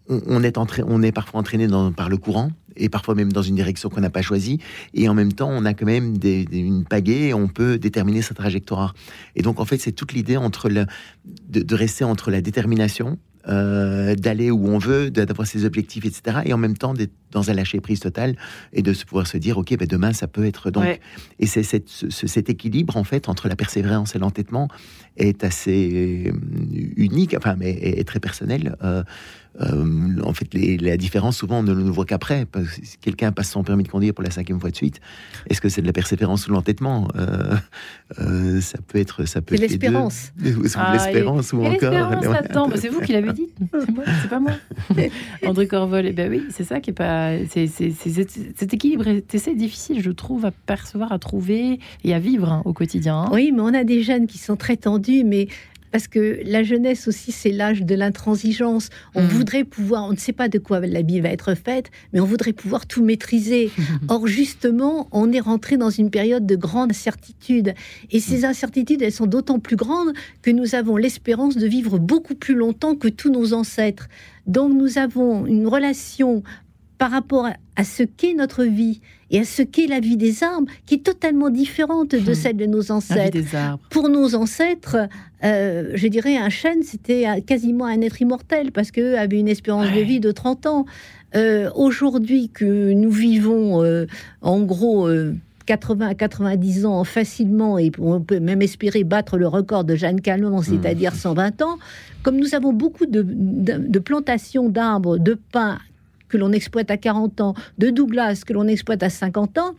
on, on est, entra- on est parfois entraîné dans- par le courant, et parfois même dans une direction qu'on n'a pas choisie, et en même temps, on a quand même des, des- une pagaie, et on peut déterminer sa trajectoire. Et donc, en fait, c'est toute l'idée entre le, de, de rester entre la détermination, euh, d'aller où on veut, d'a- d'avoir ses objectifs, etc. Et en même temps d'être dans un lâcher prise total et de se pouvoir se dire, ok, ben demain ça peut être donc.
Ouais.
Et c'est cette- ce- ce- cet équilibre en fait entre la persévérance et l'entêtement est assez euh, unique, enfin mais est, très personnel. Euh, euh, en fait, les- la différence souvent on ne le voit qu'après. Parce que si quelqu'un passe son permis de conduire pour la cinquième fois de suite, est-ce que c'est de la persévérance ou de l'entêtement Euh, euh, Ça peut être, ça peut
C'est l'espérance.
Ah,
l'espérance ou
Et
encore.
là-dedans, c'est vous qui l'avez dit, c'est moi, c'est pas moi. André Corvol, eh ben oui, c'est ça qui est pas, c'est c'est- c'est- c'est- cet équilibre est assez difficile, je trouve, à percevoir, à trouver et à vivre hein, au quotidien. hein.
Oui, mais on a des jeunes qui sont très tendus, mais parce que la jeunesse aussi, c'est l'âge de l'intransigeance. On
Mhm.
voudrait pouvoir, on ne sait pas de quoi la vie va être faite, mais on voudrait pouvoir tout maîtriser. Or, justement, on est rentré dans une période de grande incertitude. Et ces incertitudes, elles sont d'autant plus grandes que nous avons l'espérance de vivre beaucoup plus longtemps que tous nos ancêtres. Donc, nous avons une relation par rapport à ce qu'est notre vie et à ce qu'est la vie des arbres qui est totalement différente de
Mhm.
celle de nos ancêtres.
des arbres.
Pour nos ancêtres, euh, je dirais un chêne, c'était quasiment un être immortel parce qu'eux avaient une espérance de vie de 30 ans. Euh, Aujourd'hui que nous vivons euh, en gros euh, 80 à 90 ans facilement, et on peut même espérer battre le record de Jeanne Calment, c'est-à-dire 120 ans. Comme nous avons beaucoup de, de- de plantations d'arbres, de pins que l'on exploite à 40 ans, de Douglas que l'on exploite à 50 ans,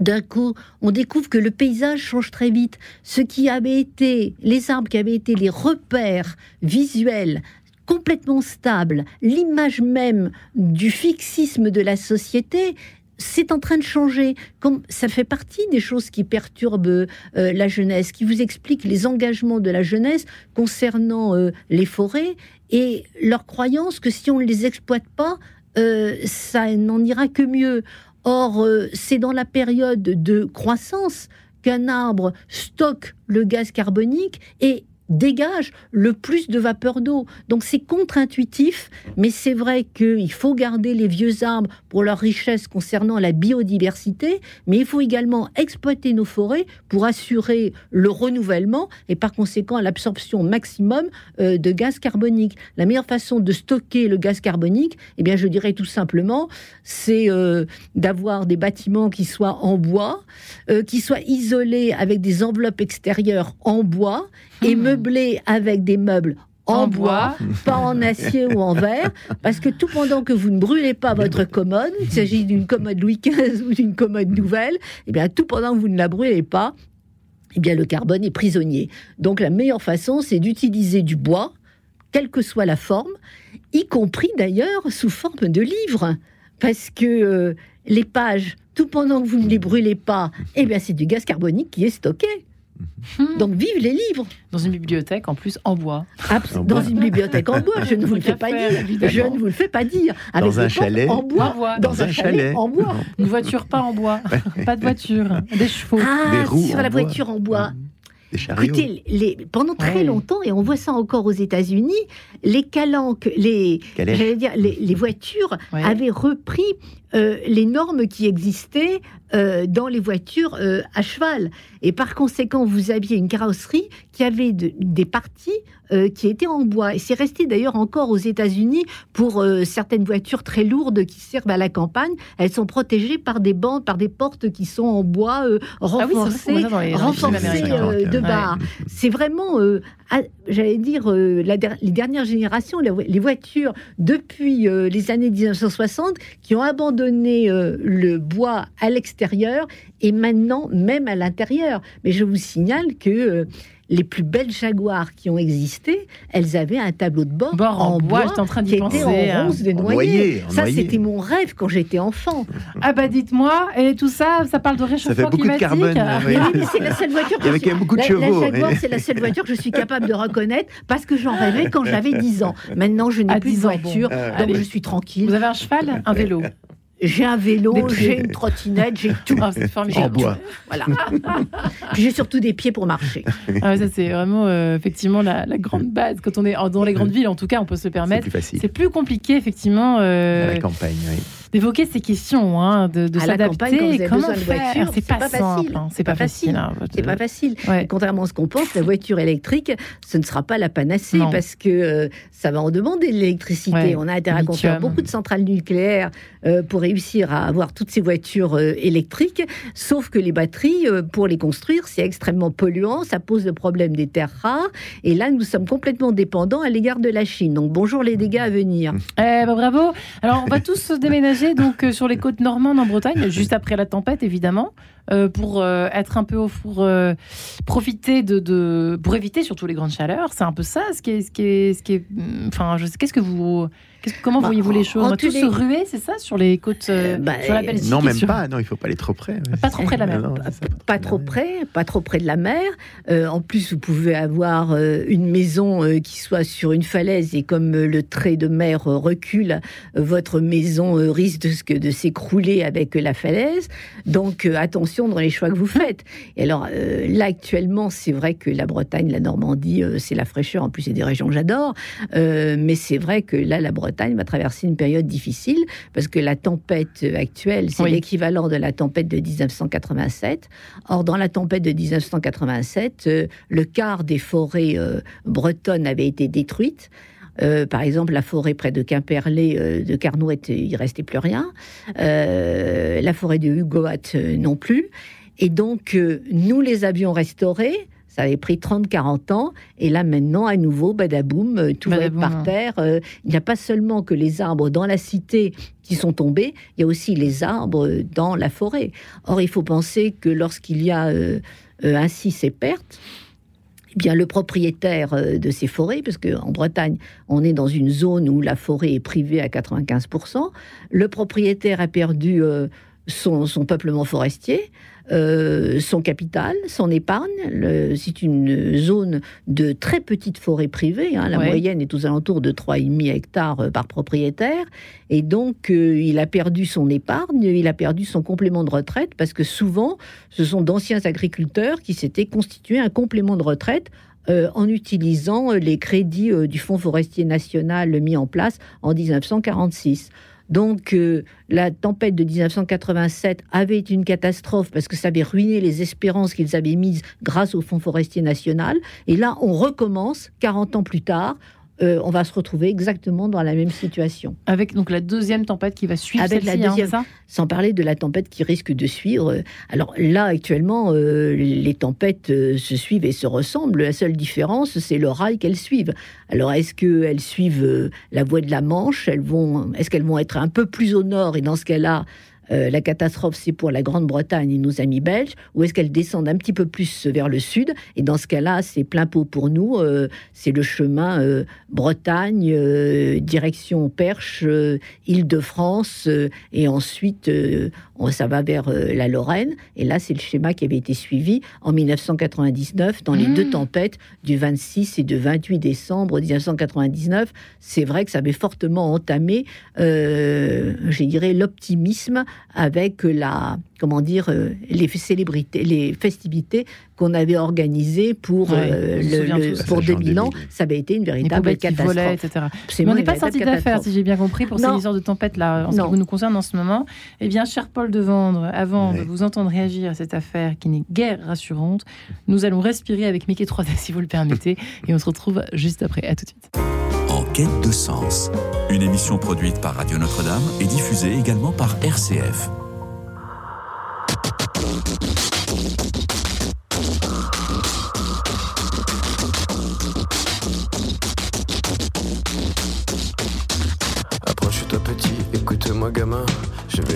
d'un coup, on découvre que le paysage change très vite. Ce qui avait été, les arbres qui avaient été les repères visuels complètement stables, l'image même du fixisme de la société, c'est en train de changer. Comme ça fait partie des choses qui perturbent euh, la jeunesse, qui vous expliquent les engagements de la jeunesse concernant euh, les forêts et leur croyance que si on ne les exploite pas, euh, ça n'en ira que mieux. Or, euh, c'est dans la période de croissance qu'un arbre stocke le gaz carbonique et dégage le plus de vapeur d'eau. Donc c'est contre-intuitif, mais c'est vrai qu'il faut garder les vieux arbres pour leur richesse concernant la biodiversité, mais il faut également exploiter nos forêts pour assurer le renouvellement et par conséquent l'absorption maximum euh, de gaz carbonique. La meilleure façon de stocker le gaz carbonique, eh bien je dirais tout simplement, c'est euh, d'avoir des bâtiments qui soient en bois, euh, qui soient isolés avec des enveloppes extérieures en bois et
Hmm.
meublés avec des meubles en,
En
bois, pas en acier ou en verre, parce que tout pendant que vous ne brûlez pas votre commode, il s'agit d'une commode Louis XV ou d'une commode nouvelle, et bien tout pendant que vous ne la brûlez pas, eh bien le carbone est prisonnier. Donc la meilleure façon, c'est d'utiliser du bois, quelle que soit la forme, y compris d'ailleurs sous forme de livres, parce que euh, les pages, tout pendant que vous ne les brûlez pas, eh bien c'est du gaz carbonique qui est stocké.
Hmm.
Donc vive les livres
Dans une bibliothèque, en plus, en bois.
Abs-
En
dans
bois.
une bibliothèque en bois, je ne vous le fais pas
Faire,
dire.
évidemment.
Je ne vous le fais pas dire. Avec
Dans un chalet.
en bois.
En bois.
Dans, un, chalet, en bois.
Une voiture pas en bois. pas de voiture. Des chevaux.
Ah,
Des roues
sur
en
la
bois.
voiture en bois.
Chariots.
Écoutez, les, pendant très
Ouais.
longtemps, et on voit ça encore aux États-Unis, les calanques, les,
Calèches.
j'allais dire, les, les voitures
Ouais.
avaient repris euh, les normes qui existaient euh, dans les voitures euh, à cheval. Et par conséquent, vous aviez une carrosserie qui avait de- des parties qui étaient en bois. Et c'est resté d'ailleurs encore aux États-Unis pour certaines voitures très lourdes qui servent à la campagne. Elles sont protégées par des bandes, par des portes qui sont en bois
Ah oui,
renforcées, renforcées de
Ouais.
barres. C'est vraiment, j'allais dire, la der- les dernières générations, les voitures depuis les années 1960 qui ont abandonné euh, le bois à l'extérieur et maintenant même à l'intérieur. Mais je vous signale que euh, les plus belles Jaguars qui ont existé, elles avaient un tableau de bord,
Bord en bois, j'étais en train
qui
d'y
était
penser.
en
hein.
rose de
En
noyer.
en
Ça, c'était mon rêve quand j'étais enfant.
Ah bah dites-moi, et tout ça, ça parle de réchauffement
fait beaucoup de
climatique.
carbone, là, oui.
Mais oui, mais c'est la seule voiture.
Il y avait
que
quand même beaucoup de
la,
chevaux.
La Jaguar, c'est la seule voiture que je suis capable de reconnaître parce que j'en rêvais quand j'avais 10 ans. Maintenant, je n'ai plus de
10 ans, bon.
voiture,
Euh,
donc
allez.
je suis tranquille.
Vous avez un cheval, un vélo?
J'ai un vélo, j'ai une trottinette, j'ai tout.
Ah, c'est formidable.
En bois.
Voilà. Puis j'ai surtout des pieds pour marcher.
Ah, ça c'est vraiment euh, effectivement la, la grande base. Quand on est dans les grandes villes, en tout cas, on peut se le
C'est
permettre.
plus facile.
C'est plus compliqué effectivement
À
euh,
la campagne, oui.
D'évoquer ces questions, hein, de, de s'adapter. Comment
besoin de
faire?
voiture,
C'est pas,
facile.
hein, C'est pas facile. hein, votre-
C'est pas facile.
Ouais.
Contrairement à ce qu'on pense, la voiture électrique, ce ne sera pas la panacée
Non.
parce que euh, ça va en demander de l'électricité.
Ouais,
On a intérêt à construire beaucoup de centrales nucléaires euh, pour réussir à avoir toutes ces voitures euh, électriques. Sauf que les batteries, pour les construire, c'est extrêmement polluant. Ça pose le problème des terres rares. Et là, nous sommes complètement dépendants à l'égard de la Chine. Donc bonjour les dégâts à venir.
Eh ben, bravo. Alors on va tous se déménager donc euh, sur les côtes normandes en Bretagne, juste après la tempête évidemment, euh, pour euh, être un peu au four, euh, profiter de, de- pour éviter surtout les grandes chaleurs. C'est un peu ça, ce qui est, ce qui est, ce qui est. hum, Enfin, je sais. Qu'est-ce que vous, qu'est-ce que- comment
Bah,
voyez-vous les choses?
En
On va
tous
se ruer, c'est ça, sur les côtes, euh,
Euh, bah,
sur la Belgique
Non, même
sur-
pas. Non, il faut pas aller trop près. ouais.
Pas trop près de la mer.
Non, non,
Pas trop près, pas trop près de la mer. Euh, en plus, vous pouvez avoir euh, une maison euh, qui soit sur une falaise et comme euh, le trait de mer euh, recule, euh, votre maison euh, risque de, de s'écrouler avec euh, la falaise. Donc euh, attention dans les choix que vous faites. Et alors euh, là actuellement, c'est vrai que la Bretagne, la Normandie, euh, c'est la fraîcheur. En plus, c'est des régions que j'adore. Euh, mais c'est vrai que là, la Bretagne va traverser une période difficile parce que la tempête actuelle, c'est
Oui.
l'équivalent de la tempête de 1987. Or, dans la tempête de 1987, euh, le quart des forêts bretonnes avait été détruite. Euh, par exemple, la forêt près de Quimperlé, euh, de Carnot, il restait plus rien. Euh, la forêt de Hugoat non plus. Et donc, nous les avions restaurés. Ça avait pris 30-40 ans. Et là, maintenant, à nouveau, badaboum, tout va être par terre. il n'y a pas seulement que les arbres dans la cité qui sont tombés, il y a aussi les arbres dans la forêt. Or, il faut penser que lorsqu'il y a ainsi ces pertes, eh bien, le propriétaire euh, de ces forêts, parce qu'en Bretagne, on est dans une zone où la forêt est privée à 95%, le propriétaire a perdu euh, son, peuplement forestier, euh, son capital, son épargne. C'est une zone de très petites forêts privées. Hein. la moyenne est aux alentours de 3,5 hectares euh, par propriétaire. Et donc, euh, il a perdu son épargne, il a perdu son complément de retraite, parce que souvent, ce sont d'anciens agriculteurs qui s'étaient constitués un complément de retraite en utilisant les crédits du Fonds forestier national mis en place en 1946. Donc euh, la tempête de 1987 avait été une catastrophe parce que ça avait ruiné les espérances qu'ils avaient mises grâce au Fonds forestier national. Et là, on recommence 40 ans plus tard. Euh, on va se retrouver exactement dans la même situation.
Avec donc la deuxième tempête qui va suivre
Avec la hein, sans parler de la tempête qui risque de suivre. Alors là, actuellement, euh, les tempêtes euh, se suivent et se ressemblent. La seule différence, c'est le rail qu'elles suivent. Alors est-ce qu'elles suivent la voie de la Manche? Elles vont, est-ce qu'elles vont être un peu plus au nord et dans ce cas-là, euh, la catastrophe, c'est pour la Grande-Bretagne et nos amis belges, ou est-ce qu'elles descendent un petit peu plus vers le sud? Et dans ce cas-là, c'est plein pot pour nous. Euh, c'est le chemin euh, Bretagne, direction Perche, Île-de-France, et ensuite ça va vers la Lorraine. Et là, c'est le schéma qui avait été suivi en 1999 dans les deux mmh. tempêtes du 26 et du 28 décembre 1999. C'est vrai que ça avait fortement entamé, je dirais, l'optimisme avec la comment dire euh, les célébrités, les festivités qu'on avait organisées pour euh, le, pour 2000 ans. Ça avait été une véritable catastrophe.
etc. Mais on n'est pas sorti d'affaires, si j'ai bien compris, pour ces histoires de tempête là, en ce qui nous concerne en ce moment. Eh bien, cher Paul de Vendre, avant de vous entendre réagir à cette affaire qui n'est guère rassurante, nous allons respirer avec Mickey 3D si vous le permettez, et on se retrouve juste après. À tout de suite.
En quête de sens, une émission produite par Radio Notre-Dame et diffusée également par RCF.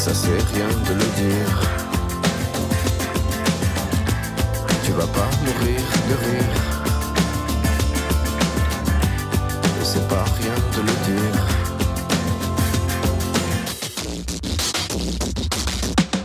Ça c'est rien de le dire. Tu vas pas mourir de rire. C'est pas rien de le dire.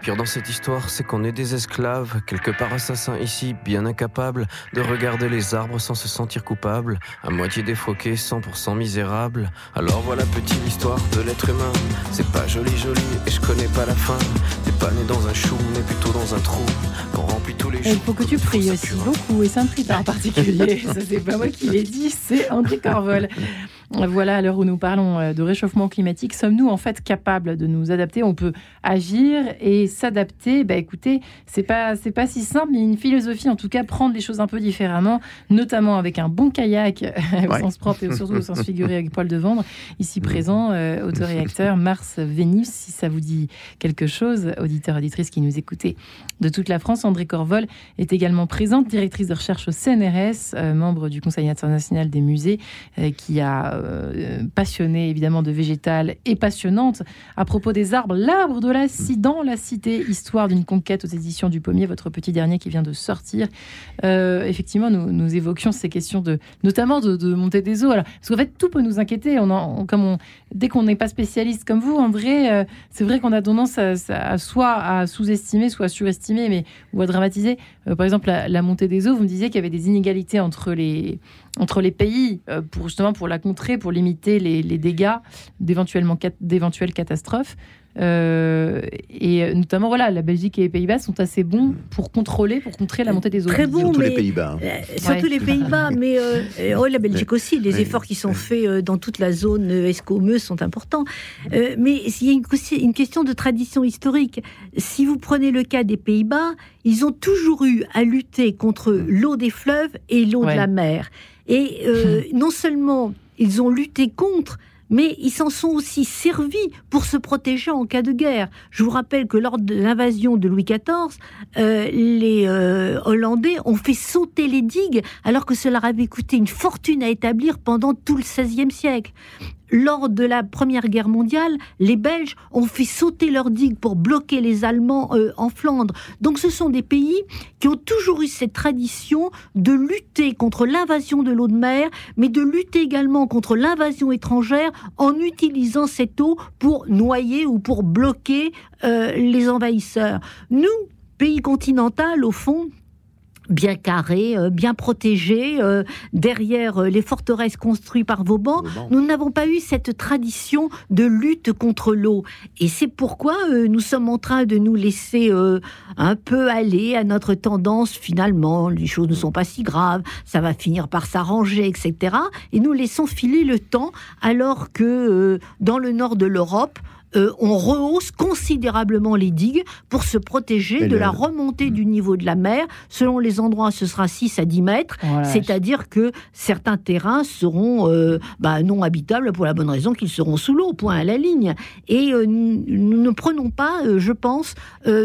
Pire dans cette histoire, c'est qu'on est des esclaves, quelque part assassins ici, bien incapables de regarder les arbres sans se sentir coupables, à moitié défroqués, 100% misérables. Alors voilà petite histoire de l'être humain. C'est pas joli joli et je connais pas la fin. T'es pas né dans un chou, mais plutôt dans un trou. Qu'on remplit tous les
Et il faut que tu pries aussi beaucoup, et c'est un en particulier. Ça, c'est pas moi qui l'ai dit, c'est André Corvol. Voilà, à l'heure où nous parlons euh, de réchauffement climatique, sommes-nous en fait capables de nous adapter? On peut agir et s'adapter? Bah écoutez, c'est pas c'est pas si simple, mais une philosophie en tout cas prendre les choses un peu différemment, notamment avec un bon kayak au sens propre et surtout au sens figuré avec poil de vendre. Ici présent, euh, auteur et acteur Mars Vénus, si ça vous dit quelque chose, auditeur auditrice qui nous écoutez de toute la France, André Corvol est également présente, directrice de recherche au CNRS, euh, membre du Conseil international des musées, qui a euh, passionnée évidemment de végétal et passionnante à propos des arbres. L'arbre de la dans la cité, histoire d'une conquête aux éditions du Pommier, votre petit dernier qui vient de sortir. Euh, effectivement, nous, évoquions ces questions de, notamment de, montée des eaux. Alors, parce qu'en fait, tout peut nous inquiéter. On, en, comme on, dès qu'on n'est pas spécialiste comme vous, André, euh, c'est vrai qu'on a tendance à, soit à sous-estimer, soit à surestimer, mais ou à dramatiser. par exemple, la, la montée des eaux. Vous me disiez qu'il y avait des inégalités entre les entre les pays euh, pour justement pour la contrer, pour limiter les, dégâts d'éventuelles catastrophes. Euh, et notamment, voilà, la Belgique et les Pays-Bas sont assez bons pour contrôler, pour contrer la montée des eaux.
Très
bons,
surtout
les Pays-Bas.
Hein. Euh, surtout les Pays-Bas, mais oh, la Belgique aussi. Les efforts qui sont faits dans toute la zone escaumeuse sont importants. mais il y a une, une question de tradition historique. Si vous prenez le cas des Pays-Bas, ils ont toujours eu à lutter contre l'eau des fleuves et l'eau de la mer. Et euh, non seulement ils ont lutté contre, mais ils s'en sont aussi servis pour se protéger en cas de guerre. Je vous rappelle que lors de l'invasion de Louis XIV, euh, les euh, Hollandais ont fait sauter les digues alors que cela avait coûté une fortune à établir pendant tout le XVIe siècle lors de la Première Guerre mondiale, les Belges ont fait sauter leurs digues pour bloquer les Allemands euh, en Flandre. Donc ce sont des pays qui ont toujours eu cette tradition de lutter contre l'invasion de l'eau de mer, mais de lutter également contre l'invasion étrangère en utilisant cette eau pour noyer ou pour bloquer euh, les envahisseurs. Nous, pays continental, au fond, bien carré, euh, bien protégé, euh, derrière euh, les forteresses construites par Vauban. Nous n'avons pas eu cette tradition de lutte contre l'eau. Et c'est pourquoi nous sommes en train de nous laisser un peu aller à notre tendance finalement. Les choses ne sont pas si graves, ça va finir par s'arranger, etc. Et nous laissons filer le temps alors que dans le nord de l'Europe, euh, on rehausse considérablement les digues pour se protéger de la remontée du niveau de la mer. Selon les endroits, ce sera 6 à 10 mètres. C'est-à-dire que certains terrains seront euh, bah, non habitables pour la bonne raison qu'ils seront sous l'eau, point à la ligne. Et euh, nous ne prenons pas, je pense,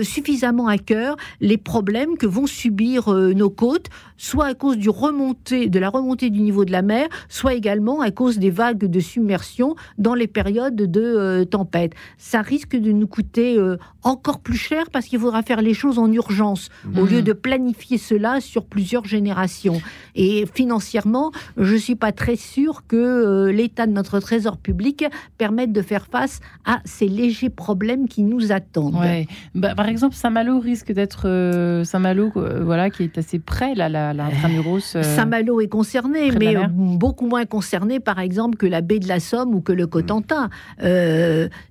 suffisamment à cœur les problèmes que vont subir nos côtes, soit à cause du remontée, de la remontée du niveau de la mer, soit également à cause des vagues de submersion dans les périodes de tempête ça risque de nous coûter euh, encore plus cher parce qu'il faudra faire les choses en urgence au mmh. lieu de planifier cela sur plusieurs générations. Et financièrement, je ne suis pas très sûre que euh, l'état de notre trésor public permette de faire face à ces légers problèmes qui nous attendent.
Bah, par exemple, Saint-Malo risque d'être euh, Saint-Malo, voilà, qui est assez près, là, l'intramuros.
Saint-Malo est concerné, mais beaucoup moins concerné, par exemple, que la baie de la Somme ou que le Cotentin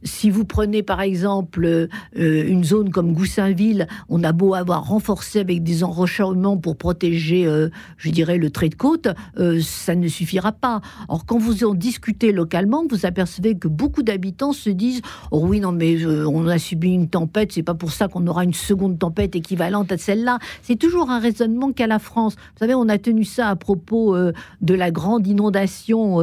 si vous prenez par exemple euh, une zone comme Goussainville, on a beau avoir renforcé avec des enrochements pour protéger, euh, je dirais, le trait de côte, euh, ça ne suffira pas. Or, quand vous en discutez localement, vous apercevez que beaucoup d'habitants se disent Oh oui, non, mais on a subi une tempête, c'est pas pour ça qu'on aura une seconde tempête équivalente à celle-là. C'est toujours un raisonnement qu'à la France. Vous savez, on a tenu ça à propos de la grande inondation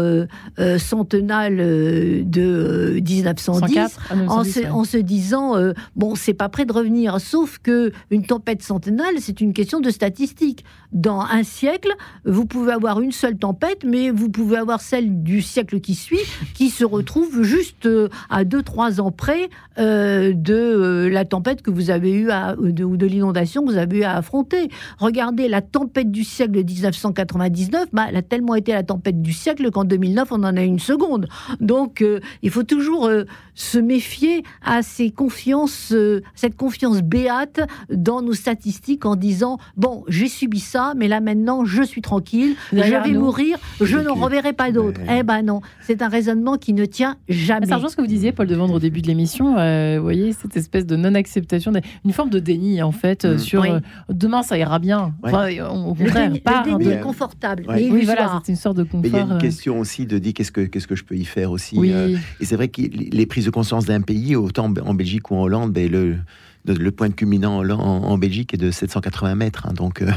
centenale de 1910 en, se, disant euh, bon, c'est pas prêt de revenir. Sauf que une tempête centenale, c'est une question de statistique. Dans un siècle, vous pouvez avoir une seule tempête, mais vous pouvez avoir celle du siècle qui suit, qui se retrouve juste euh, à 2-3 ans près euh, de la tempête que vous avez eu à, de, ou de l'inondation que vous avez eu à affronter. Regardez la tempête du siècle de 1999, bah, elle a tellement été la tempête du siècle qu'en 2009 on en a une seconde. Donc il faut toujours se méfier à ces confiances confiance, cette confiance béate dans nos statistiques en disant bon, j'ai subi ça, mais là maintenant, je suis tranquille,
Derrière
je vais mourir, je n'en reverrai pas d'autres.
Ouais.
Eh ben non, c'est un raisonnement qui ne tient jamais.
Ça rejoint ce que vous disiez, Paul Devendre, au début de l'émission. euh, vous voyez, cette espèce de non-acceptation, une forme de déni, en fait, euh,
Mm.
sur
Oui.
euh, demain, ça ira bien.
Ouais.
Enfin, au
Le
contraire,
déni,
pas
le
un
déni
de-
est confortable,
Ouais.
mais
Oui, voilà, c'est une sorte de confort.
Mais il y a une question aussi de dire qu'est-ce que, qu'est-ce que je peux y faire aussi.
Oui,
euh, et c'est vrai que les prises de conscience d'un pays, autant en Belgique ou en Hollande, ben, le, point de culminant en, Belgique est de 780 mètres. hein, donc, euh,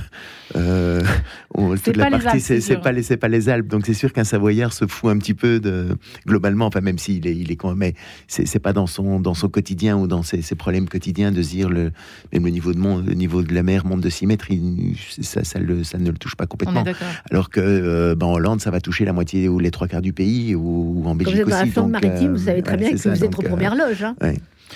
euh, on- toute la
pas les
partie,
Alpes,
c'est, pas pas les Alpes. Donc, c'est sûr qu'un Savoyard se fout un petit peu de, globalement, enfin, même s'il est, il est quand même, c'est, pas dans son, dans son quotidien ou dans ses, ses problèmes quotidiens de se dire le, même le niveau de, mon, le niveau de la mer monte de 6 mètres, il- ça, ça, le, ça ne le touche pas complètement. Alors que euh, ben, en Hollande, ça va toucher la moitié ou les trois quarts du pays, ou, ou en
Quand
Belgique
vous êtes dans la
aussi. donc,
maritime,
euh,
vous savez très
ouais,
bien que vous êtes aux premières loges. hein.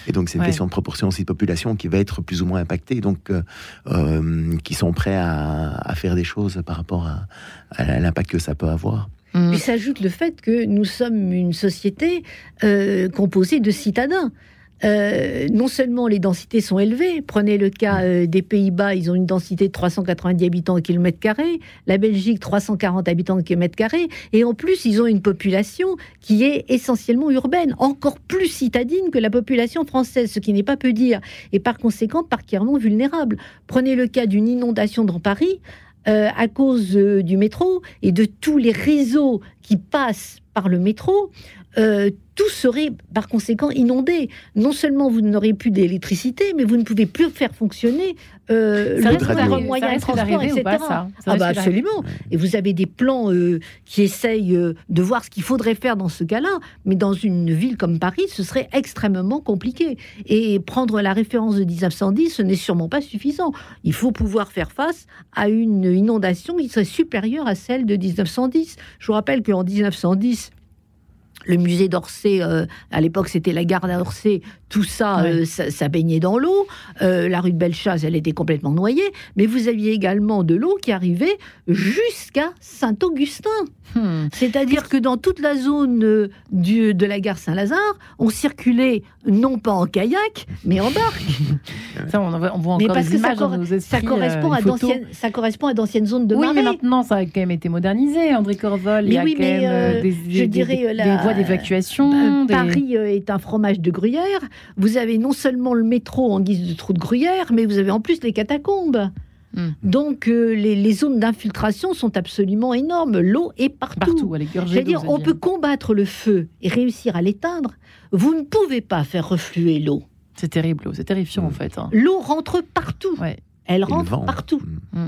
Et donc, c'est une
Ouais.
question de proportion aussi de population qui va être plus ou moins impactée, donc euh, euh, qui sont prêts à, à faire des choses par rapport à, à l'impact que ça peut avoir.
Mm.
Puis s'ajoute le fait que nous sommes une société euh, composée de citadins. Euh, non seulement les densités sont élevées, prenez le cas euh, des Pays-Bas, ils ont une densité de 390 habitants au kilomètre carré, la Belgique 340 habitants au kilomètre carré, et en plus ils ont une population qui est essentiellement urbaine, encore plus citadine que la population française, ce qui n'est pas peu dire, et par conséquent particulièrement vulnérable. Prenez le cas d'une inondation dans Paris, euh, à cause du métro et de tous les réseaux qui passent par le métro, tout serait par conséquent inondé. Non seulement vous n'aurez plus d'électricité, mais vous ne pouvez plus faire fonctionner euh,
Ça
le moyen de transport, etc.
pas, ça? Ça
Ah bah absolument. Et vous avez des plans euh, qui essayent euh, de voir ce qu'il faudrait faire dans ce cas-là, mais dans une ville comme Paris, ce serait extrêmement compliqué. Et prendre la référence de 1910, ce n'est sûrement pas suffisant. Il faut pouvoir faire face à une inondation qui serait supérieure à celle de 1910. Je vous rappelle qu'en 1910, le musée d'Orsay, euh, à l'époque c'était la gare d'Orsay, tout ça, euh, ça, ça baignait dans l'eau. Euh, la rue de Bellechasse, elle était complètement noyée. Mais vous aviez également de l'eau qui arrivait jusqu'à Saint-Augustin.
Hmm.
C'est-à-dire que dans toute la zone euh, du- de la gare Saint-Lazare, on circulait non pas en kayak, mais en barque.
Ça, on, voit-
Mais
encore
parce
des
que ça, cor- ça
esprits,
correspond
euh,
d'anciennes, ça correspond à d'anciennes zones de
oui,
marée.
mais maintenant, ça a quand même été modernisé. André Corvol, il y
Mais
a
oui,
quand
mais,
même euh, des,
je
des-
dirais,
des-
la-
des voies d'évacuation. Des-
Paris est un fromage de gruyère. Vous avez non seulement le métro en guise de trou de gruyère, mais vous avez en plus les catacombes.
Hmm.
Donc euh, les, les zones d'infiltration sont absolument énormes. L'eau est partout.
Partout, elle est gorgée
C'est-à-dire, on peut combattre le feu et réussir à l'éteindre. Vous ne pouvez pas faire refluer l'eau.
C'est terrible, l'eau, c'est terrifiant
Mm.
en fait. hein.
L'eau rentre partout.
Ouais.
Elle
Et
rentre partout.
Mm.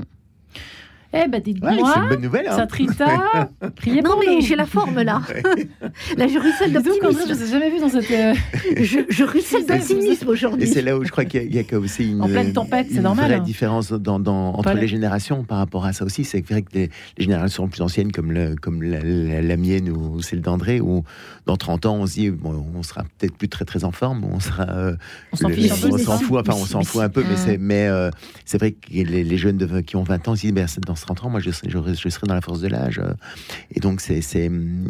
Eh ben,
Ouais,
dites-moi,
c'est une bonne nouvelle. hein.
Satrita, priez
Non,
pour
mais
nous.
j'ai la forme là. là, je ruisselle
André, je
d'optimisme.
ne ai jamais vu dans cette. euh,
Je, je ruisselle d'optimisme
Et
aujourd'hui.
c'est là où je crois qu'il y a, y a aussi une,
En pleine tempête, c'est normal,
vraie
hein.
différence dans, dans- entre
Voilà.
les générations par rapport à ça aussi. C'est vrai que les, les générations plus anciennes, comme, le, comme la, la- la mienne ou celle d'André, où dans 30 ans, on se dit, bon, on sera peut-être plus très très en forme, on sera. euh,
On s'en
le-
fiche
on fout, enfin, on s'en fout un peu, mais c'est mais euh, c'est vrai que les, les jeunes de- qui ont 20 ans se disent, ben, dans ce 30 ans, moi, je, serai- je, je serai dans la force de l'âge. euh, Et donc, c'est, c'est, hum,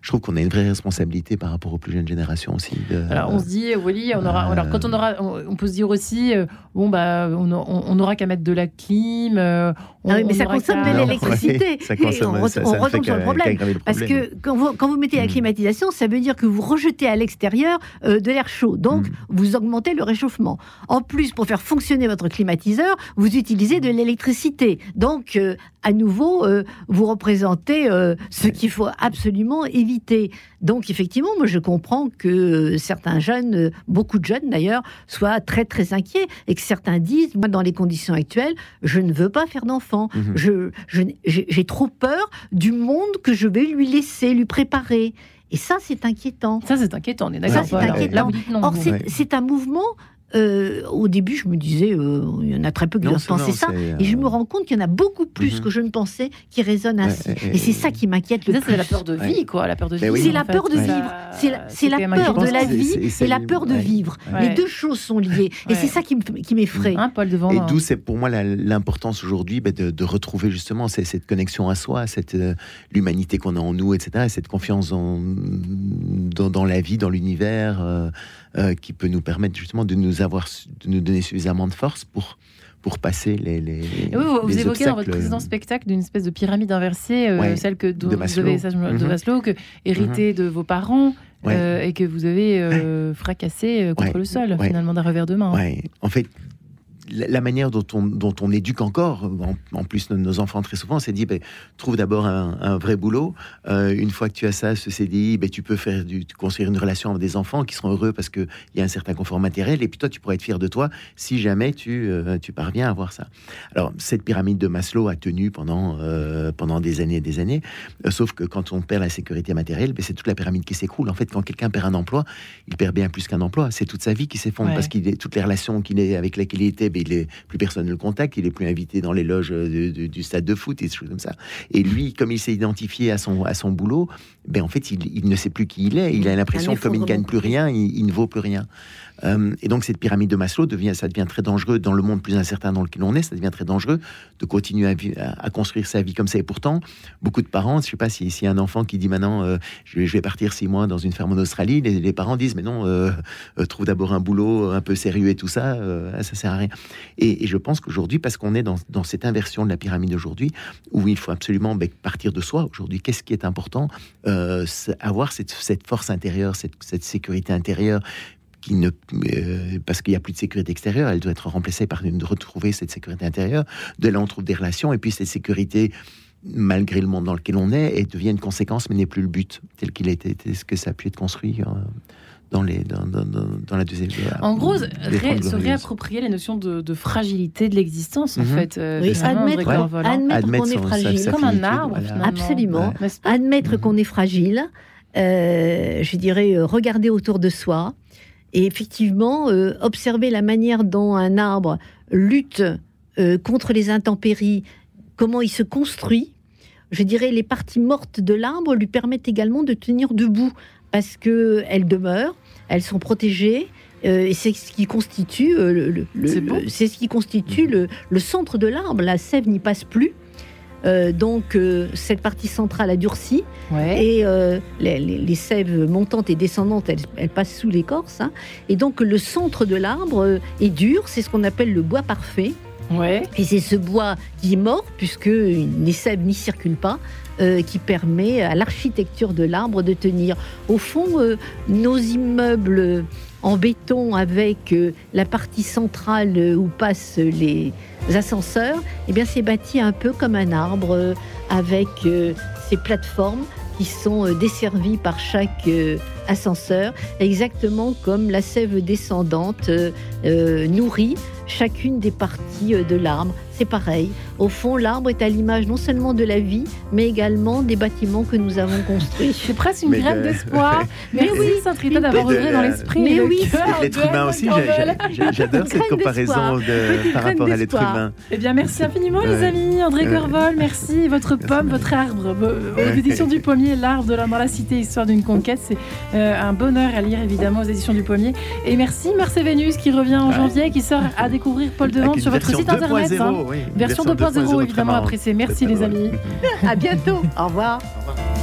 je trouve qu'on a une vraie responsabilité par rapport aux plus jeunes générations aussi. de-
Alors on se dit, Wally, on aura.
Euh,
Alors quand on aura, on, on peut se dire aussi, euh, bon bah, on, on- on aura qu'à mettre de la clim. euh, on-
Ah oui, mais
on
ça consomme de l'électricité.
ouais,
on,
ça-
on
ça ne fait
retombe sur le problème. Parce que quand vous, quand vous mettez la
Mm.
climatisation, ça veut dire que vous rejetez à l'extérieur euh, de l'air chaud. Donc,
Mm.
vous augmentez le réchauffement. En plus, pour faire fonctionner votre climatiseur, vous utilisez de l'électricité. Donc, euh, à nouveau, euh, vous représentez euh, ce qu'il faut absolument éviter. Donc, effectivement, moi, je comprends que certains jeunes, beaucoup de jeunes d'ailleurs, soient très, très inquiets et que certains disent, moi, dans les conditions actuelles, je ne veux pas faire d'enfant.
Mhm.
Je, je- j'ai trop peur du monde que je vais lui laisser, lui préparer. Et ça, c'est inquiétant.
Ça c'est inquiétant, on est
Ça,
d'accord.
c'est
Voilà.
inquiétant.
Là.
Or, c'est c'est un mouvement. Euh, au début, je me disais, euh, il y en a très peu qui
Non,
doivent penser
non,
ça. Et je
euh,
me rends compte qu'il y en a beaucoup plus
Mhm.
que je ne pensais qui résonnent ainsi.
ouais,
Et c'est ça qui m'inquiète le
Ça
plus.
c'est la peur de vie,
Ouais.
quoi, la peur de
Mais
vie.
oui.
C'est la
fait.
peur de
Ça,
vivre. C'est la, peur de la vie et la peur de
ouais.
vivre.
Ouais.
Les deux choses sont liées. Et c'est ça qui me- qui m'effraie.
Hein, Paul Devant.
Et d'où c'est pour moi l'importance aujourd'hui ben, de, de retrouver justement cette, cette connexion à soi, cette l'humanité qu'on a en nous, etc. Et cette confiance en, dans, dans la vie, dans l'univers, euh, euh, qui peut nous permettre justement de nous avoir, de nous donner suffisamment de force pour pour passer les. les
oui, vous,
les
évoquez dans votre précédent spectacle d'une espèce de pyramide inversée, euh,
Ouais,
celle que dont
de
vous
Maslow.
avez, me- de
Mhm.
Maslow, que hérité de vos parents
Ouais.
euh, et que vous avez euh, fracassé euh, contre
Ouais.
le sol, finalement, d'un revers de main.
en fait, la, manière dont on, dont on éduque encore, en, en plus nos, nos enfants très souvent, c'est dit, ben, trouve d'abord un, un vrai boulot. Euh, une fois que tu as ça, ce CDI, ben, tu peux faire du, construire une relation avec des enfants qui seront heureux parce qu'il y a un certain confort matériel. Et puis toi, tu pourrais être fier de toi si jamais tu, euh, tu parviens à avoir ça. Alors, cette pyramide de Maslow a tenu pendant, euh, pendant des années et des années. Sauf que quand on perd la sécurité matérielle, ben, c'est toute la pyramide qui s'écroule. En fait, quand quelqu'un perd un emploi, il perd bien plus qu'un emploi. C'est toute sa vie qui s'effondre
Ouais.
parce qu'il est toutes les relations qu'il est avec lesquelles il était, ben, il est plus personne ne le contacte, il est plus invité dans les loges de- de- du stade de foot et des choses comme ça. Et lui, comme il s'est identifié à son à son boulot, ben en fait, il, il ne sait plus qui il est. Il a l'impression que comme il ne gagne plus rien, il, il ne vaut plus rien. Euh, et donc cette pyramide de Maslow devient, ça devient très dangereux dans le monde plus incertain dans lequel on est. Ça devient très dangereux de continuer à, à- à construire sa vie comme ça. Et pourtant, beaucoup de parents, je sais pas si, si un enfant qui dit maintenant, euh, je, vais, je vais partir six mois dans une ferme en Australie, les, les parents disent mais non, euh, euh, trouve d'abord un boulot un peu sérieux et tout ça, euh, ça sert à rien. Et, et je pense qu'aujourd'hui, parce qu'on est dans, cette inversion de la pyramide aujourd'hui, où il faut absolument ben, partir de soi aujourd'hui, qu'est-ce qui est important Euh, Avoir cette, force intérieure, cette, sécurité intérieure. Qui ne, euh, parce qu'il n'y a plus de sécurité extérieure, elle doit être remplacée par une de retrouver cette sécurité intérieure. De là, on trouve des relations, et puis cette sécurité, malgré le monde dans lequel on est, elle devient une conséquence, mais n'est plus le but tel qu'il a été, tel que ça a pu être construit euh, dans, les, dans, dans, dans- la deuxième.
En gros, ré- se réapproprier les notions de, de fragilité de l'existence, en
Mhm.
fait. euh,
Oui, admettre, admettre
Admettre
qu'on est
sa-
fragile.
sa
Comme un arbre,
voilà.
Absolument.
Ouais.
Admettre qu'on est fragile, euh, je dirais euh, regarder autour de soi et effectivement euh, observer la manière dont un arbre lutte euh, contre les intempéries, comment il se construit. Je dirais les parties mortes de l'arbre lui permettent également de tenir debout parce que elles demeurent, elles sont protégées. euh, et c'est ce qui constitue euh, le, ce qui constitue le, le centre de l'arbre. La sève n'y passe plus. Euh, donc euh, cette partie centrale a durci
Ouais.
et euh, les, les- les sèves montantes et descendantes, elles, elles passent sous l'écorce. hein. et donc le centre de l'arbre est dur, c'est ce qu'on appelle le bois parfait. Et c'est ce bois qui est mort, puisque les sèves n'y circulent pas, euh, qui permet à l'architecture de l'arbre de tenir. Au fond, euh, nos immeubles en béton avec euh, la partie centrale où passent les ascenseurs, eh bien c'est bâti un peu comme un arbre avec ces plateformes qui sont euh, desservies par chaque euh, ascenseur, exactement comme la sève descendante euh, nourrit chacune des parties de l'arbre. C'est pareil. Au fond, l'arbre est à l'image non seulement de la vie, mais également des bâtiments que nous avons construits.
C'est presque une
Mais
graine
de-
d'espoir. Merci,
oui,
Saint-Rita, d'avoir
mais
œuvré dans l'esprit.
Mais oui,
l'être humain aussi, j'adore cette comparaison par rapport à l'être humain.
Eh bien, merci infiniment, les amis. André. Corvol, merci. Votre pomme, votre arbre, éditions du Pommier, l'arbre de la, dans la cité, histoire d'une conquête. C'est euh, un bonheur à lire, évidemment, aux éditions du Pommier. Et merci, Mars et Vénus, qui revient en janvier et qui sort à découvrir Paul Devant sur votre site internet.
2.0,
hein. Version 2.0, évidemment, appréciée. Merci, les amis.
À bientôt. Au revoir.
Au revoir.